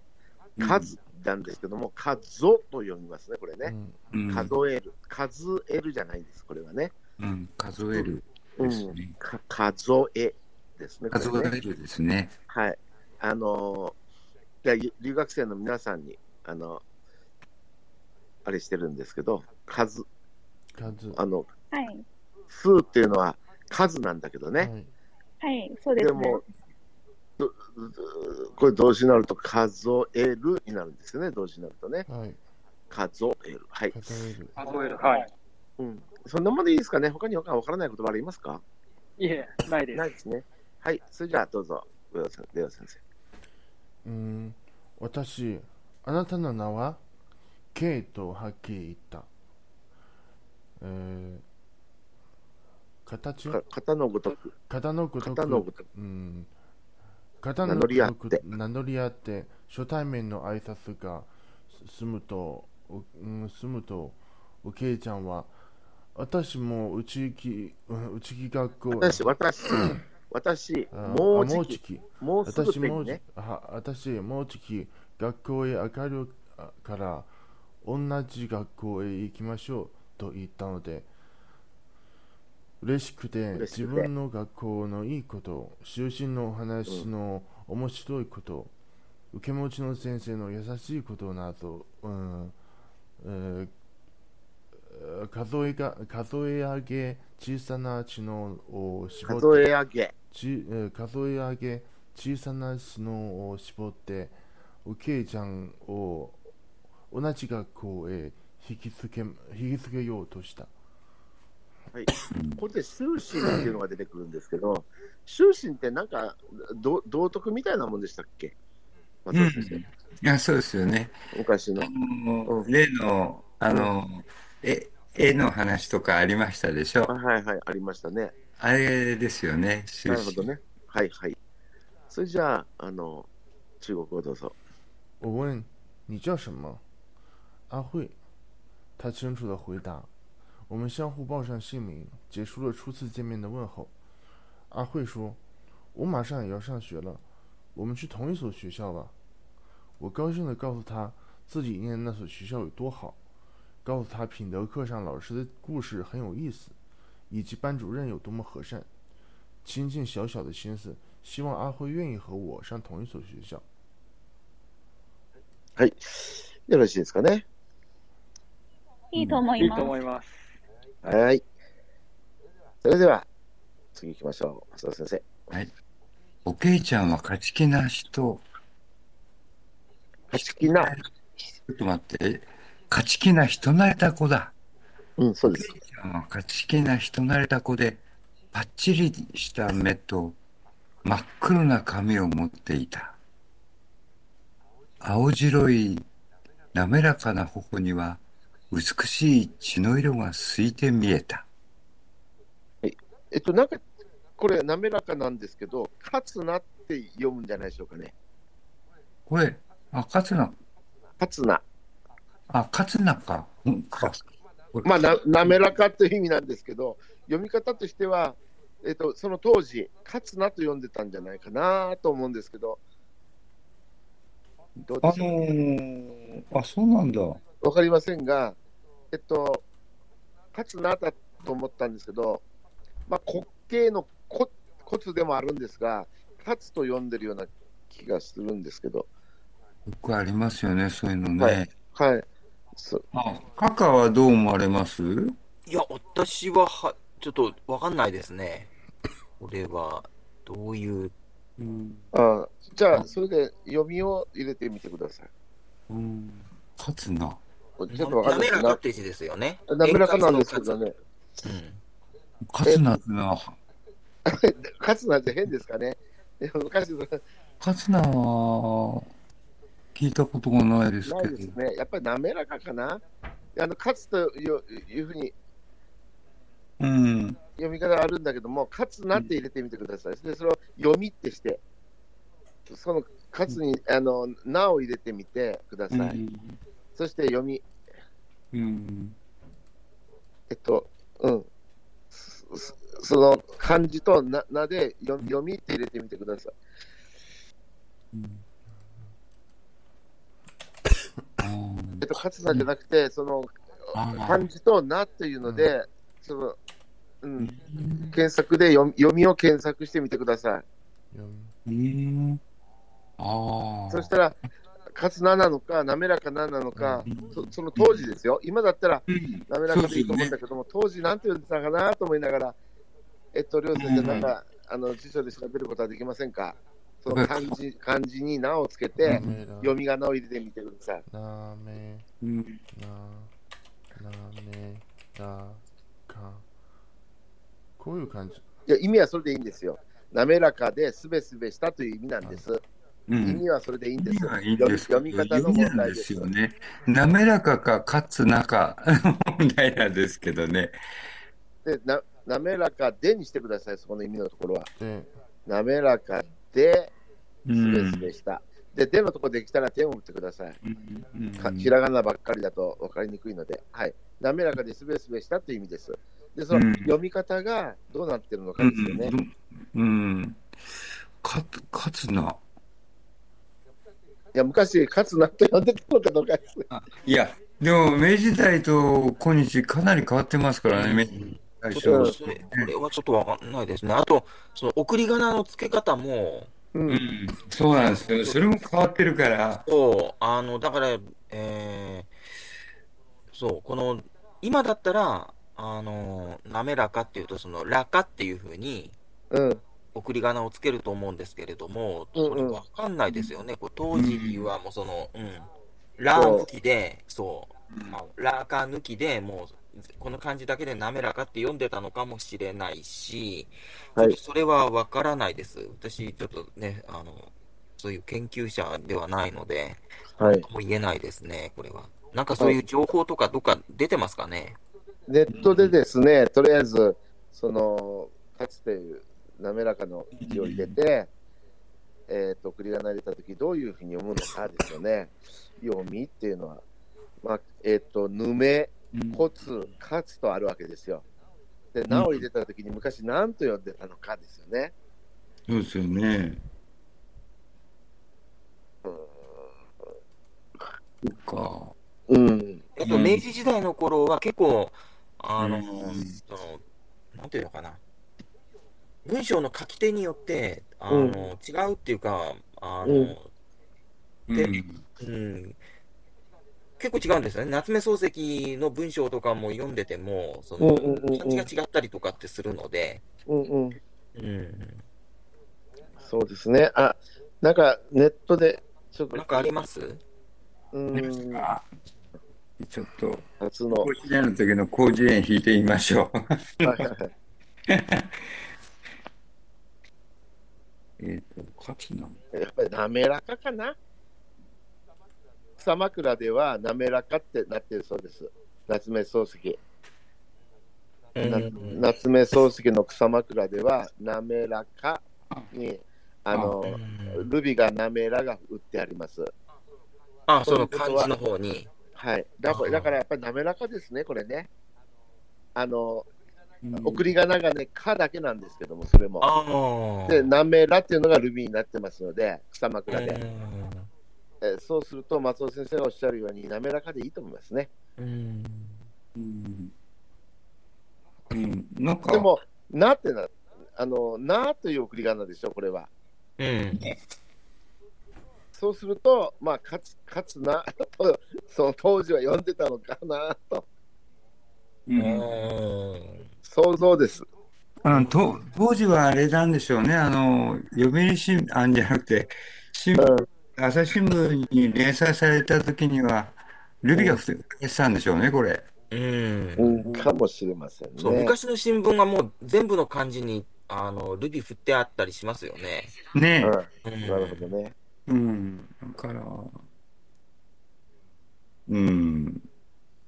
S1: 数なんですけども、数と読みますね、これね。
S3: うん
S1: 数える。数えるじゃないです、これはね。
S3: うん、数える
S1: うん数えですね。これ
S3: 数
S1: ね
S3: えるですね。
S1: はい。あのーじゃあ留学生の皆さんに、あの、あれしてるんですけど、数、
S2: 数。
S1: あの、
S5: はい。
S1: 数っていうのは数なんだけどね。
S5: はい、そうですね。
S1: でも、これ動詞になると数えるになるんですよね、動詞になるとね。
S2: はい。
S1: 数える。はい。
S2: 数える。
S6: 数える。はい。
S1: うん。そんなもんでいいですかね他にわからない言葉ありますか？
S7: いえ、ないです。
S1: ないですね。はい。それじゃあどうぞ、上尾先上尾先生。
S2: うん、私、あなたの名は K とはっきり言った。えー、形？
S1: か型のごとく。
S2: 型のごとく。
S1: 型のごとく
S2: うん。型の
S1: 名乗り合って
S2: 名乗り合って、初対面の挨拶が済むと、ううん、済むと、おけいちゃんは、私もうちき、うんうちき学校、
S1: 私、私、私、
S2: あ
S1: もう
S2: あもう
S1: じき。もうすぐ
S2: 私もうじ
S1: 手にね。
S2: は私もうじき学校へ上がるから同じ学校へ行きましょうと言ったので嬉しくて
S1: 嬉しくて
S2: 自分の学校のいいこと就寝のお話の面白いこと、受け持ちの先生の優しいことなど、うんえー数えが数え上げ小さな知能を絞って
S1: 数え上げ。
S2: 数え上げ小さな知能を絞っておけいちゃんを同じ学校へ引きつけ引きつけようとした
S1: はい。これで終身っていうのが出てくるんですけど、終身ってなんか、ど道徳みたいなもんでしたっけ？松尾先生
S3: いや、そうですよね。
S1: 昔の。
S3: 例の、あの、え、絵の話とかありましたでしょ
S1: あ。はいはい、ありましたね。
S3: あれですよね。
S1: なるほどね。はいはい。それじゃあ、あの、中国語どうぞ。
S2: 我问你叫什么？阿慧。他清楚地回答。我们相互报上姓名，结束了初次见面的问候。阿慧说：“我马上也要上学了，我们去同一所学校吧。”我高兴地告诉他自己念的那所学校有多好， 告诉他品德课上老师的故事很有意思，以及班主任有多么和善。倾尽小小的心思，希望阿慧愿意和我上同一所学校。
S1: はい。よろしいですかね。
S5: いいと思います
S6: いいと。思います。
S1: はい。それでは、次行きましょう。松尾先生。
S3: おけいちゃんは勝ち気な人。
S1: 勝ち気な。
S3: ちょっと待って。 勝ち気な人慣れた子だ。
S1: うん、そうです。
S3: 勝ち気な人慣れた子で、パッチリした目と真っ黒な髪を持っていた。青白い滑らかな頬には美しい血の色が透いて見えた。
S1: えっと、なんか、これ、滑らかなんですけど、勝つなって読むんじゃないでしょうかね。
S3: これ、あ、勝つな、
S1: 勝つな。
S3: あ、勝つなか。うん、あ
S1: まあ、な滑らかという意味なんですけど、読み方としては、えっと、その当時、勝つなと読んでたんじゃないかなと思うんですけど、どう
S3: あのー、あ、そうなんだ。
S1: わかりませんが、えっと、勝つなだと思ったんですけど、まあ、滑稽のココツでもあるんですが、勝つと読んでるような気がするんですけど、
S3: よくありますよね、そういうのね。
S1: はいはい。そ
S3: あ、カカはどう思われます？
S8: いや、私はは、ちょっとわかんないですね。これは、どういう、
S1: あじゃあ、それで読みを入れてみてください。
S3: うん、勝つな。
S1: ちょっとわかんない
S8: 滑らかって字ですよね。
S1: 滑らかなんですけどね。
S3: 勝つなな、
S1: 勝つなんて変ですかね。
S3: 勝つなは、聞いたことがないです
S1: な
S3: けど。
S1: いですね。やっぱり滑らかかな。あの勝つといういうふうに
S3: うん。
S1: 読み方があるんだけども、勝つなって入れてみてください。で、それを読みってして、その勝つに、あの、なを入れてみてください。そして読み、
S3: うん。
S1: えっと、うん。そその漢字とななで読読みって入れてみてください。えっと、勝つなじゃなくて、その漢字となっていうので、その、うん、検索で読み読みを検索してみてくださ
S3: うん。あ
S1: い。そしたら、勝つななのか、滑らかななのか、そその当時ですよ。今だったら、滑らかでいいと思うんだけども、当時なんて言ってたかなと思いながら、えっと、りょう先生、なんか、あの辞書で調べることはできませんか？その漢字漢字になをつけて、読み仮名を入れてみてください。
S2: なめ、
S3: うん。
S2: な、なめ、ら、か。こういう感じ。
S1: いや、意味はそれでいいんですよ。滑らかですべすべしたという意味なんです。
S3: うん
S1: 意味はそれでいいんです。
S3: いいです
S1: 読み方の問題
S3: で
S1: ですす。
S3: よね。滑らかか勝つなか 問題なんですけどね。
S1: でな滑らかでにしてください、そこの意味のところは。
S2: で、
S1: 滑らかで、
S3: う
S1: すべ
S3: ん
S1: すべした。で、でのところできたら点を打ってください。ひらがなばっかりだと分かりにくいので、はい。滑らかですべすべしたという意味です。で、そ
S3: うん
S1: の読み方がどうなってるのかですよね。
S3: うん。うん。勝つ、な。
S1: いや、昔、勝つなと呼んでたのかどうかですね。
S3: いや、でも明治時代と今日かなり変わってますからね、明治最
S8: ちょっとこれはちょっとわかんないですね。あと、その送り仮名の付け方も、
S3: うん、そうなんですよ。それも変わってるから。
S8: そう、あの、だから、えー、そう、この、今だったら、あの、滑らかっていうと、その、らかっていうふうに、
S1: うん。
S8: 送り仮名をつけると思うんですけれども、
S1: うんうん
S8: それわかんないですよね。こう当時はもうその、うん、ら抜きで、そう、まあ、らか抜きでもう、この漢字だけで滑らかって読んでたのかもしれないし、ちょっとそれはわからないです。私、ちょっとね、あの、そういう研究者ではないので、
S1: はい。
S8: もう言えないですね、これは。なんかそういう情報とかどっか出てますかね？
S1: ネットでですね、とりあえず、その、かつて滑らかの字を入れて、えっ、と、送り仮名入れたとき、どういうふうに読むのかですよね。読みっていうのは、まあ、えっ、と、ぬめ、こつ、かつとあるわけですよ。で、なを入れたときに昔何と呼んでたのかですよね。
S3: そうですよね。そっか。
S1: うん。
S8: あと、明治時代の頃は結構、あの、その、なんていうのかな。文章の書き手によって、あの、
S1: うん
S8: 違うっていうか、あの、
S1: うん
S8: で、うん、結構違うんですよね。夏目漱石の文章とかも読んでても、その、
S1: うんうんうんうん
S8: 漢字が違ったりとかってするので、
S1: うんうん。
S8: うん。
S1: そうですね。あ、なんかネットで、ちょっと。
S8: なんかあります？
S1: うん。
S3: ちょっと、
S1: 初の。
S3: 甲子園の時の広辞苑引いてみましょう。
S1: はいはいはい。
S3: えっと、勝つな。
S1: やっぱり滑らかかな草枕では滑らかってなってるそうです。夏目漱石。な夏目漱石の草枕では滑らかに、あの、ルビが滑らが打ってあります。
S8: あ、その漢字の方に。
S1: はい。だからだからやっぱり滑らかですね、これね。あの、送り仮名がね、かだけなんですけども、それも。
S8: あ
S1: で、滑らっていうのがルビーになってますので、草枕で。えーそうすると、松尾先生がおっしゃるように、滑らかでいいと思いますね。
S8: うん。
S3: うん、なんか、
S1: でも、なってな、あの、なという送り仮名でしょ、これは。
S8: うん。
S1: そうすると、まあ、勝つ、勝つな と、その当時は読んでたのかなと。想像です。
S3: あのと当時はあれなんでしょうね、あの読売新聞あじゃなくて新聞、朝日新聞に連載された時には、ルビが不正したんでしょうね、これ。
S8: うん。
S1: うん、かもしれませんね。
S8: そう、昔の新聞はもう全部の漢字に、あの、ルビ振ってあったりしますよね。
S3: ね
S1: うん、
S8: うん
S1: なるほどね。
S3: え。うん。だから、うん。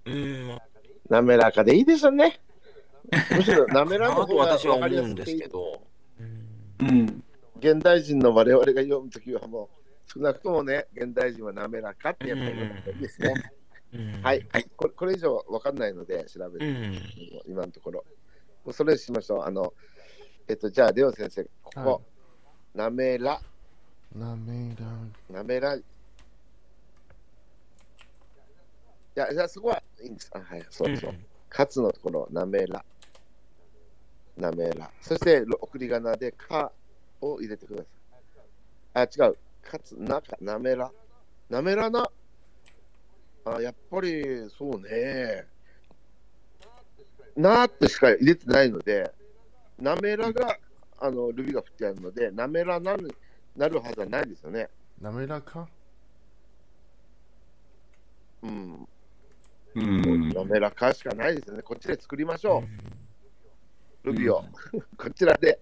S8: うん。
S1: 滑らかでいいですよね。むしろ滑らか
S8: と
S1: 方が
S8: 私は思うんですけど。
S3: うん。
S1: 現代人の我々が読むときはもう、少なくともね、現代人は滑らかってやっぱりですね。
S8: うん
S1: はい、これこれ以上分かんないので調べる、
S8: うん。
S1: 今のところ。もうそれしましょう。あの、えっと、じゃあ、レオ先生、ここ、
S2: はい
S1: なめら、
S2: なめら、
S1: なめら。いや、じゃあそこはいいんです。あはい、そうそう。かつのところ、なめら。なめら。そして、送り仮名で、かを入れてください。あ、違う。かつ、なか、なめら？なめらな？あ、やっぱり、そうね。なーってしか入れてないので、なめらが、あの、ルビが振ってあるので、なめらなるなるはずはないですよね。
S2: なめらか？
S1: うん。
S3: うん。
S1: なめらかしかないですよね。こっちで作りましょう。ルビを。こちらで。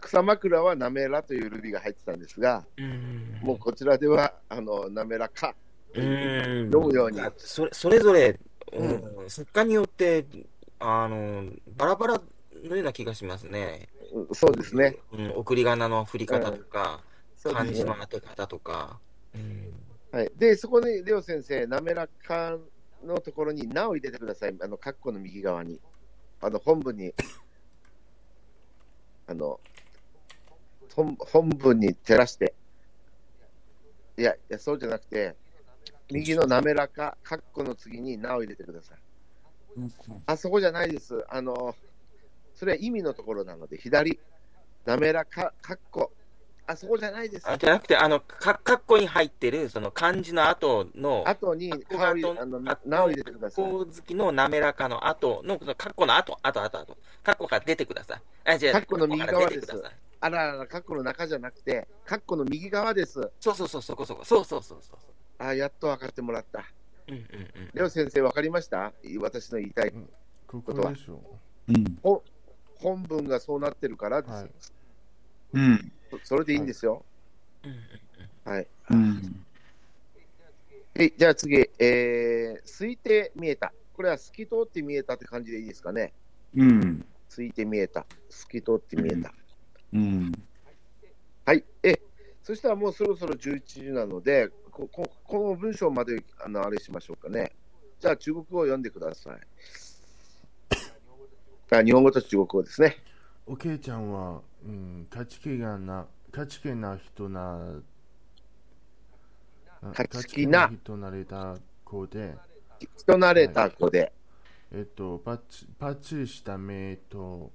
S1: 草枕はなめらというルビが入ってたんですが、
S8: うん。
S1: もうこちらでは、あの、なめらか。
S8: うん。
S1: 読むように
S8: それそれぞれ、うん、作家によって、あの、バラバラのような気がしますね。
S1: うんそうですね。
S8: うん、送り仮名の振り方とか、
S1: そうですね
S8: 漢字の当て方とか。うん。
S1: はい。で、そこに、レオ先生、なめらかのところに、なを入れてください。あの、括弧の右側に。あの、本文に、あの、本本文に照らして。いや、いや、そうじゃなくて、右のなめらか、括弧の次になを入れてください。あそこじゃないです。あの、それは意味のところなので、左、なめらか、括弧。あそこじゃないです。
S8: あじゃなくて、あの、か、括弧に入ってる、その漢字の後の、
S1: 後に、あの
S8: あ
S1: なを入れてください。
S8: 括弧好きの滑らかの後の、その括弧の後、後、後、後。括弧から出てください。あ、じゃあ、
S1: 括弧の右側です。あららら、カッコの中じゃなくて、カッコの右側です。
S8: そうそうそう、そこそこ。そうそうそうそう。
S1: あやっと分かってもらった。
S8: うんうんうん。
S1: レオ先生、分かりました？私の言いたい。
S2: ここでしょ
S3: うん。
S1: 本文がそうなってるからです。
S2: はい
S3: うん。
S1: そそれでいいんですよ。
S8: うんうん
S1: はい。
S3: うん。
S1: はい、じゃあ次、えー、空いて見えた。これは透き通って見えたって感じでいいですかね。
S3: うん。
S1: 空いて見えた。透き通って見えた。
S3: うん。
S1: はい。え、そしたらもうそろそろ11時なので、こここの文章まであのあれしましょうかね。じゃあ中国語を読んでください。あ日本語と中国語ですね。
S2: おけいちゃんは、うん、勝ち気がな、勝ち気な人な、あ
S1: 勝ち気な
S2: 人なれた子で、
S1: 人慣れた子で、
S2: えっと、パッチパッチリした目と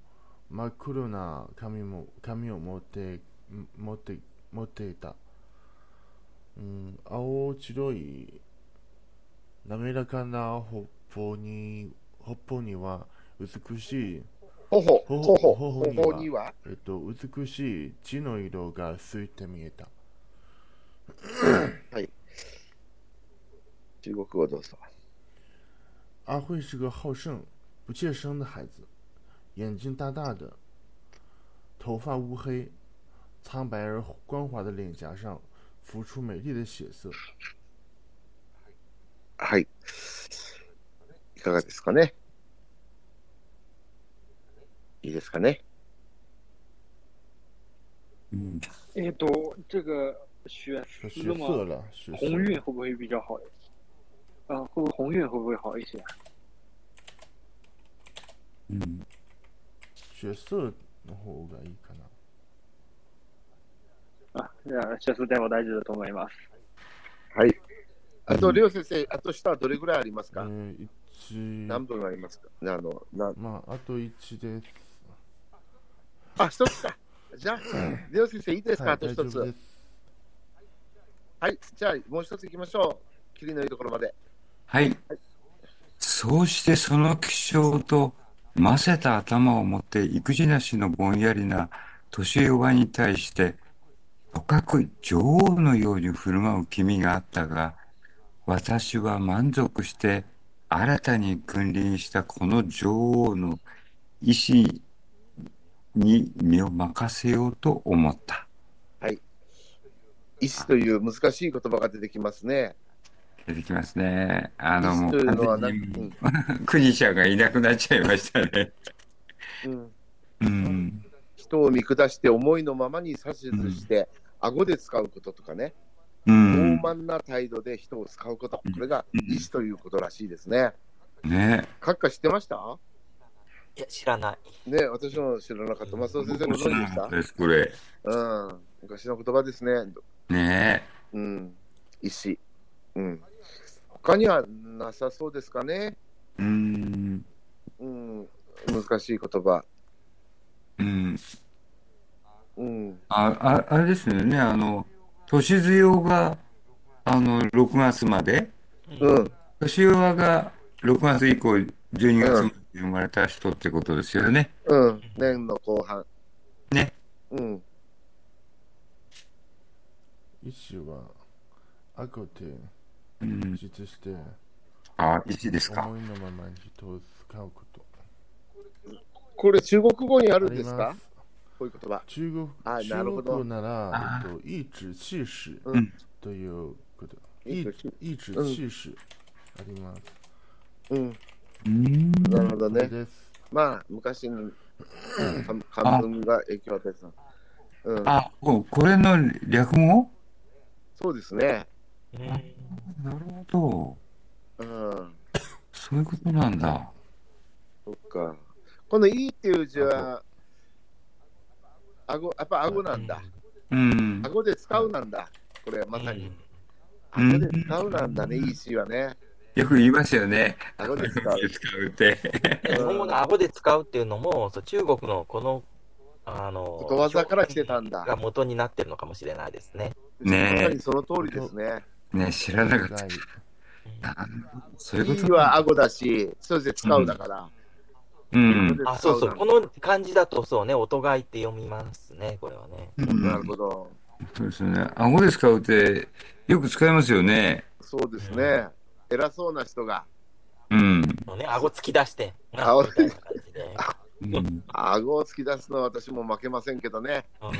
S2: 真っ黒な髪も髪を持って持って持っていた。うん、青白い滑らかなほっぽにほっぽには美しい、
S1: ほほ、
S2: ほ
S1: ほほ、
S2: ほ
S1: ほほには、
S2: えっと、美しい血の色がついて見えた。
S1: 中国語どうぞ。
S2: 阿慧是个好胜、不怯生的孩子，眼睛大大的，头发乌黑，苍白而光滑的脸颊上浮出美丽的血色。
S1: はい。いかがですかねいいですかね
S3: うん。
S6: えっと、这个血
S2: 说血
S6: 丝嘛，
S2: 色了，血色
S6: 鸿运会不会比较好？啊，会不会鸿运会不会好一些？
S3: う ん。
S2: 血色の方がいいかな。
S6: あ、じゃあ、血絲でも大丈夫だと思います。
S1: はい。あと、
S3: うん
S1: レオ先生、あと下はどれぐらいありますか、
S2: えー、一
S1: 何分ありますか？あのな
S2: まああと一です。
S1: あ、一つか。じゃあ、レオ先生、いいですか、
S2: はい、
S1: あと一つ。はい。じゃあ、もう一つ行きましょう。霧のいいところまで。
S3: はい。そうしてその気象とませた頭を持って育児なしのぼんやりな年弱に対して、とかく女王のように振る舞う君があったが、私は満足して新たに君臨したこの女王の意志に身を任せようと思った。
S1: はい意志という難しい言葉が出てきますね。
S3: 出てきますね。あの、もう
S1: 意志というのは
S3: 完
S1: な
S3: 全に クニシャがいなくなっちゃいましたね。
S1: うん、
S3: うん。
S1: 人を見下して思いのままに指図して、顎で使うこととかね、
S3: う
S1: 傲
S3: ん。
S1: 慢な態度で人を使うこと、これが
S3: うん
S1: 意志ということらしいですね。
S3: ね
S1: 閣下知ってました？
S8: いや、知らない。
S1: ね私も知らなかった。松尾先生ご存知でした？
S3: です、これ。
S1: うん。昔の言葉ですね。
S3: ね
S1: うん。意志。うん。他にはなさそうですかね。
S3: うん。
S1: うん。難しい言葉。
S3: うん。
S1: うん。
S3: あ、ああれですよね。あの、年強が、あの、6月まで、
S1: うん。
S3: 年弱が6月以降、12月まで生まれた人ってことですよね。
S1: うん。年の後半。
S3: ね。
S1: うん。
S2: 意志は悪で
S3: うん。
S2: 実して
S3: あ、1ですか？
S2: 思いのままに人を使うこと
S1: これ中国語にあ
S2: あ
S1: るんですか？こういう言葉。
S2: 中国
S1: あなるほ
S2: 中
S1: ど
S2: 国なら
S3: あ、
S2: えっと、意志气使
S1: うん
S2: ということ。意
S1: 意志
S2: 意志
S1: うん
S2: 气使あります。
S1: うん。
S3: うん。
S1: なるほどね。まあ、昔に漢漢文が影響を与えてた。うん。
S3: あ、ここれの略語？
S1: そうですね。
S8: うん
S3: なるほど。
S1: うん。
S3: そういうことなんだ。
S1: そっか。このいいっていう字は、顎、やっぱ顎なんだ。
S3: うん。
S1: 顎で使うなんだ。これまさに。
S3: うん
S1: 顎で使うなんだね、いい詩はね。
S3: よく言いますよね。
S1: 顎で使う。
S3: 使うって。
S8: 日本語の顎で使うっていうのも、そう中国のこの、あの、
S1: ことわざから来てたんだ。
S8: が元になってるのかもしれないですね。
S3: ねえ
S1: まさにその通りですね。
S3: ね、知らなかった。
S2: 害
S3: そういうこと
S1: は顎だし、そして使うだから。
S3: うん。
S8: あ、そうそう。この漢字だとそうね、音がいって読みますね、これはね。
S1: なるほど。
S3: そうですね。顎で使うって、よく使いますよね。
S1: そうですね。偉そうな人が、
S3: うん。
S8: ね、顎突き出して、
S1: 顎
S8: みたいな感じで。
S3: うん
S1: 顎を突き出すのは私も負けませんけどね。
S8: うん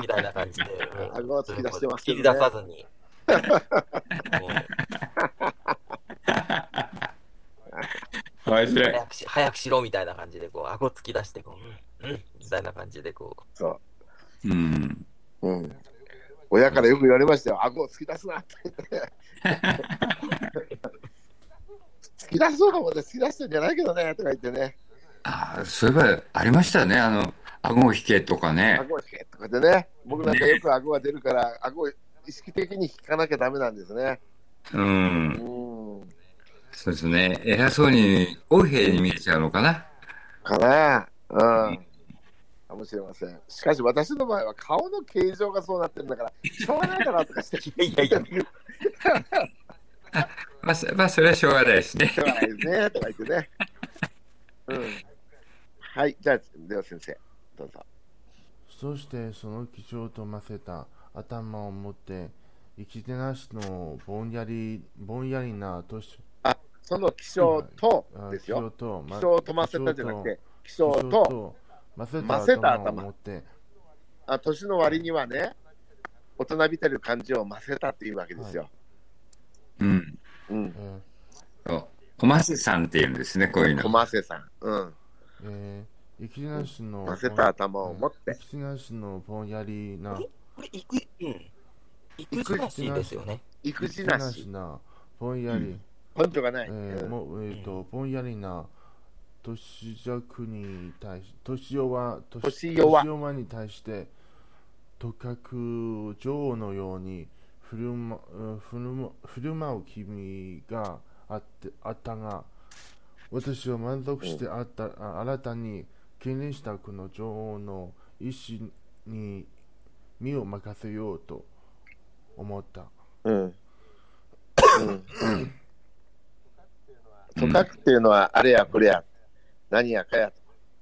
S8: みたいな感じで。うん
S1: 顎は突き出してますけ
S8: 突
S1: どね
S8: き出さずに。
S3: 面白い。
S8: 早くし早くしろみたいな感じで、こう、顎突き出して、こう、うん、うん、みたいな感じで、こ
S1: そ
S3: うん。
S1: う。うん。親からよく言われましたよ。顎を突き出すなって。突き出そうと思って突き出してんじゃないけどねとか言ってね。
S3: あそういえば、ありましたね。あの、顎を引けとかね。
S1: 顎を引けとかでね。僕なんかよく顎が出るから、顎を意識的に引かなきゃダメなんですね。
S3: うん。
S1: うん。
S3: そうですね。偉そうに、横兵に見えちゃうのかな？
S1: かなうん。かもしれません。しかし私の場合は顔の形状がそうなってるんだから、しょうがないかなとかして。
S8: う。いやいやいや、
S3: まあ、そまあ、それはしょうがないですね
S1: し。ょうがないですね、とか言ってね。うん。はい、じゃあ、では先生、どうぞ。
S2: そしてその気象とませた頭を持って、生きてなしのぼんやり、ぼんやりな年、
S1: あ、その気象と
S2: あ
S1: ですよ。
S2: 気象と、
S1: 気象とませたじゃなくて、気象
S2: 気象
S1: と、
S2: と、ませ
S1: た
S2: た
S1: 頭
S2: 頭を持って、
S1: あ年の割にはね、大人びてる感じをませたっていうわけですよ。
S3: うん。
S1: うん。
S2: え
S3: そう。小松さんって言うんですね、こういう
S1: 小
S3: の。
S1: ませさん。うん。
S2: ーえー、生きてなしの、
S1: ませた頭を持って
S2: 生。きてなしのぼんやりな、
S8: これ、いく、うん。育児なしですよね。
S1: 育児なし。
S2: な、ぼんやり、
S1: 根拠がない。
S2: えー
S1: うん
S2: もう、えーと、ぼんやりな年弱に対し、年弱、
S1: 年弱
S2: 年弱に対して、とかく女王のように振る,、ま、うん振るま振る舞う君があってあったが、私は満足してあった、あ新たに敬礼したこの女王の意志に身を任せようと思った。
S1: うん。うん。とかくっていうのは、あれやこれや、何やかやっ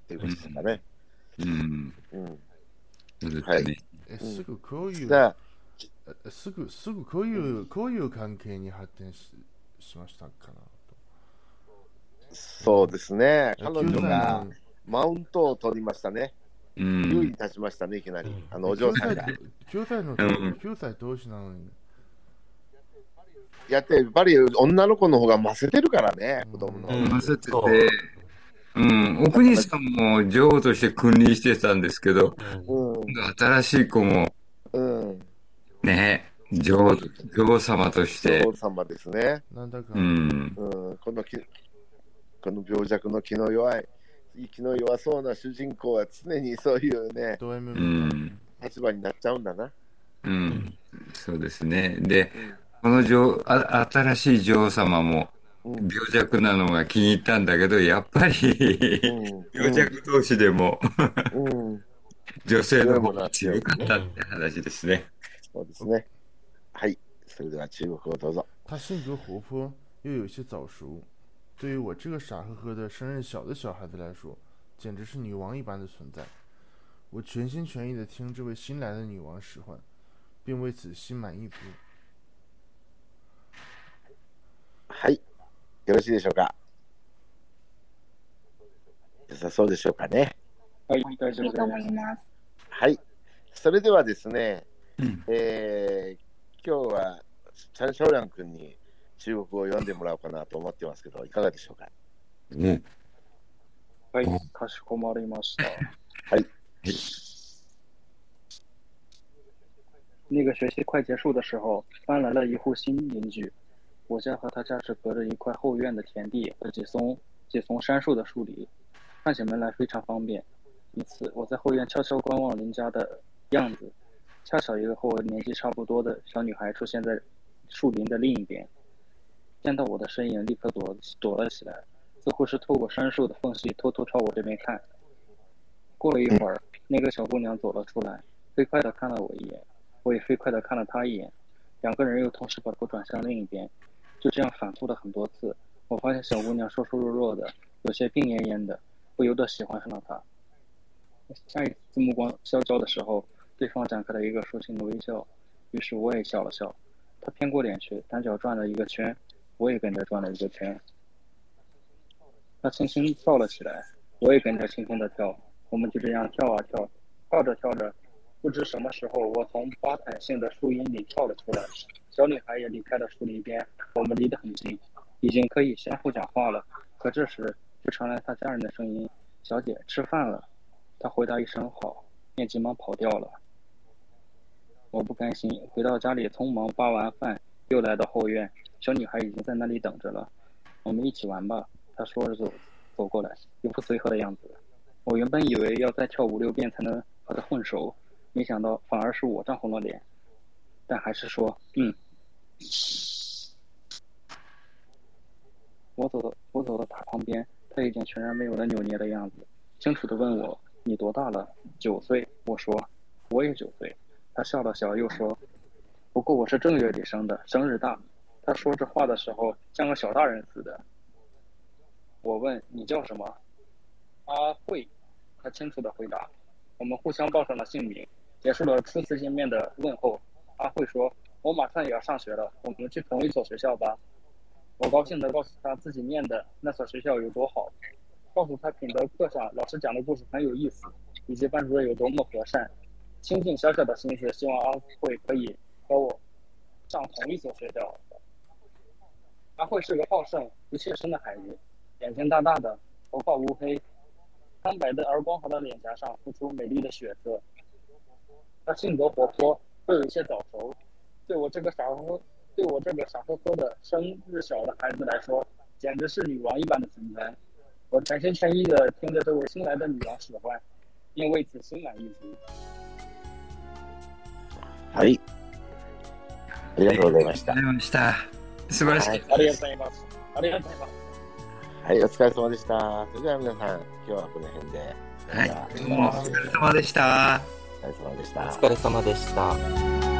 S1: ていうことですかね。
S3: うん。
S1: うん。
S3: そうです
S1: はい
S3: ね。
S2: えすぐこういう
S1: じゃあ、
S2: えすぐ、すぐこういう、こういう関係に発展ししましたかな
S1: そうですね。
S2: と。
S1: 彼女がマウントを取りましたね。
S3: う
S1: 優位に
S3: ん。
S1: 立ちましたね、いきなり
S8: うん。
S1: あの、お嬢さんが。
S2: 9歳の、
S3: うん
S2: 9歳同士なのに。
S1: やって、やっぱり女の子の方がませてるからね、子供の。
S8: うん
S3: ませてて
S8: う
S3: ん、奥西さんも女王として君臨してたんですけど、
S1: うん。
S3: 新しい子も
S1: うん。
S3: ね、女王、女王様として
S1: 女、王様ですね。
S2: なんだか、
S3: うん、
S1: うん。このき、この病弱の気の弱い、気の弱そうな主人公は常にそういうね、
S2: ド M
S3: うん、
S1: 立場になっちゃうんだな。
S3: うん、そうですね。で、この女王、あ、新しい女王様も
S1: うん。
S3: 病弱なのが気に入ったんだけど、やっぱり、
S1: うん。
S3: 病弱同士でも
S1: うん。
S3: 女性の方が強かったって話ですね。
S1: そうですね。はい。それでは中国をどうぞ。
S2: 他性格活泼，又有些早熟。对于我这个傻呵呵的、生日小的小孩子来说，简直是女王一般的存在。我全心全意地听这位新来的女王使唤，并为此心满意足。
S1: はい。よろしいでしょうか。良さそうでしょうかね。
S6: はい、大丈
S5: いいと
S6: 夫です。
S5: 思います。
S1: はい。それではですね、
S3: うん
S1: えー今日はチャン・シャオリャン君に 中国語を読んでもらおうかなと思ってますけど、いかがでしょうか。
S3: うん
S6: はい、かしこまりました。
S1: はい。
S6: 那个学期快结束的时候，搬来了一户新邻居。我家和他家是隔着一块后院的田地和几丛几丛杉树的树篱，看起门来非常方便。一次，我在后院悄悄观望邻家的样子，恰巧一个和我年纪差不多的小女孩出现在树林的另一边， 见到我的身影，立刻躲躲了起来，似乎是透过杉树的缝隙偷偷朝我这边看。过了一会儿，那个小姑娘走了出来，飞快地看了我一眼，我也飞快地看了她一眼，两个人又同时把头转向另一边，就这样反复了很多次。我发现小姑娘瘦瘦弱弱的，有些病恹恹的，不由得喜欢上了她。下一次目光相交的时候，对方展开了一个抒情的微笑，于是我也笑了笑。他偏过脸去，单脚转了一个圈，我也跟着转了一个圈。他轻轻跳了起来，我也跟着轻轻的跳。我们就这样跳啊跳，跳着跳着，不知什么时候，我从巴坦性的树荫里跳了出来。小女孩也离开了树林边，我们离得很近，已经可以相互讲话了。可这时，就传来她家人的声音：“小姐，吃饭了。”她回答一声“好”，便急忙跑掉了。我不甘心，回到家里，匆忙扒完饭，又来到后院，小女孩已经在那里等着了。我们一起玩吧，她说着走走过来，一副随和的样子。我原本以为要再跳五六遍才能和她混熟，没想到反而是我涨红了脸，但还是说嗯。我走到我走到她旁边，她已经全然没有了扭捏的样子，清楚地问我：“你多大了？”九岁。我说：“我也九岁。”她笑了笑，又说：“不过我是正月里生的，生日大。”他说这话的时候像个小大人似的。我问：“你叫什么？”阿慧，他清楚地回答。我们互相报上了姓名，结束了初次见面的问候。阿慧说：“我马上也要上学了，我们去同一所学校吧。”我高兴地告诉他自己念的那所学校有多好，告诉他品德课上老师讲的故事很有意思，以及班主任有多么和善。倾尽小小的心思，希望阿慧可以和我上同一所学校。阿慧是个好胜、不怯生的孩子，眼睛大大的，头发乌黑，苍白的而光滑的脸颊上浮出美丽的血色。她性格活泼，又有一些早熟，对我这个傻乎对我这个傻呵呵的生日小的孩子来说，简直是女王一般的存在。我全心全意地听着这位新来的女王使唤，并为此心满意足。
S1: はい。ありがとうございました
S3: あ。りがとうございました。 素晴らしい。
S6: ありがとうございます。ありがとうございます。
S1: はい、お疲れ様でした。それでは皆さん、今日はこの辺で。
S3: はい。どうもお疲れ様でした。
S1: お疲れ様でした。
S8: お疲れ様でした。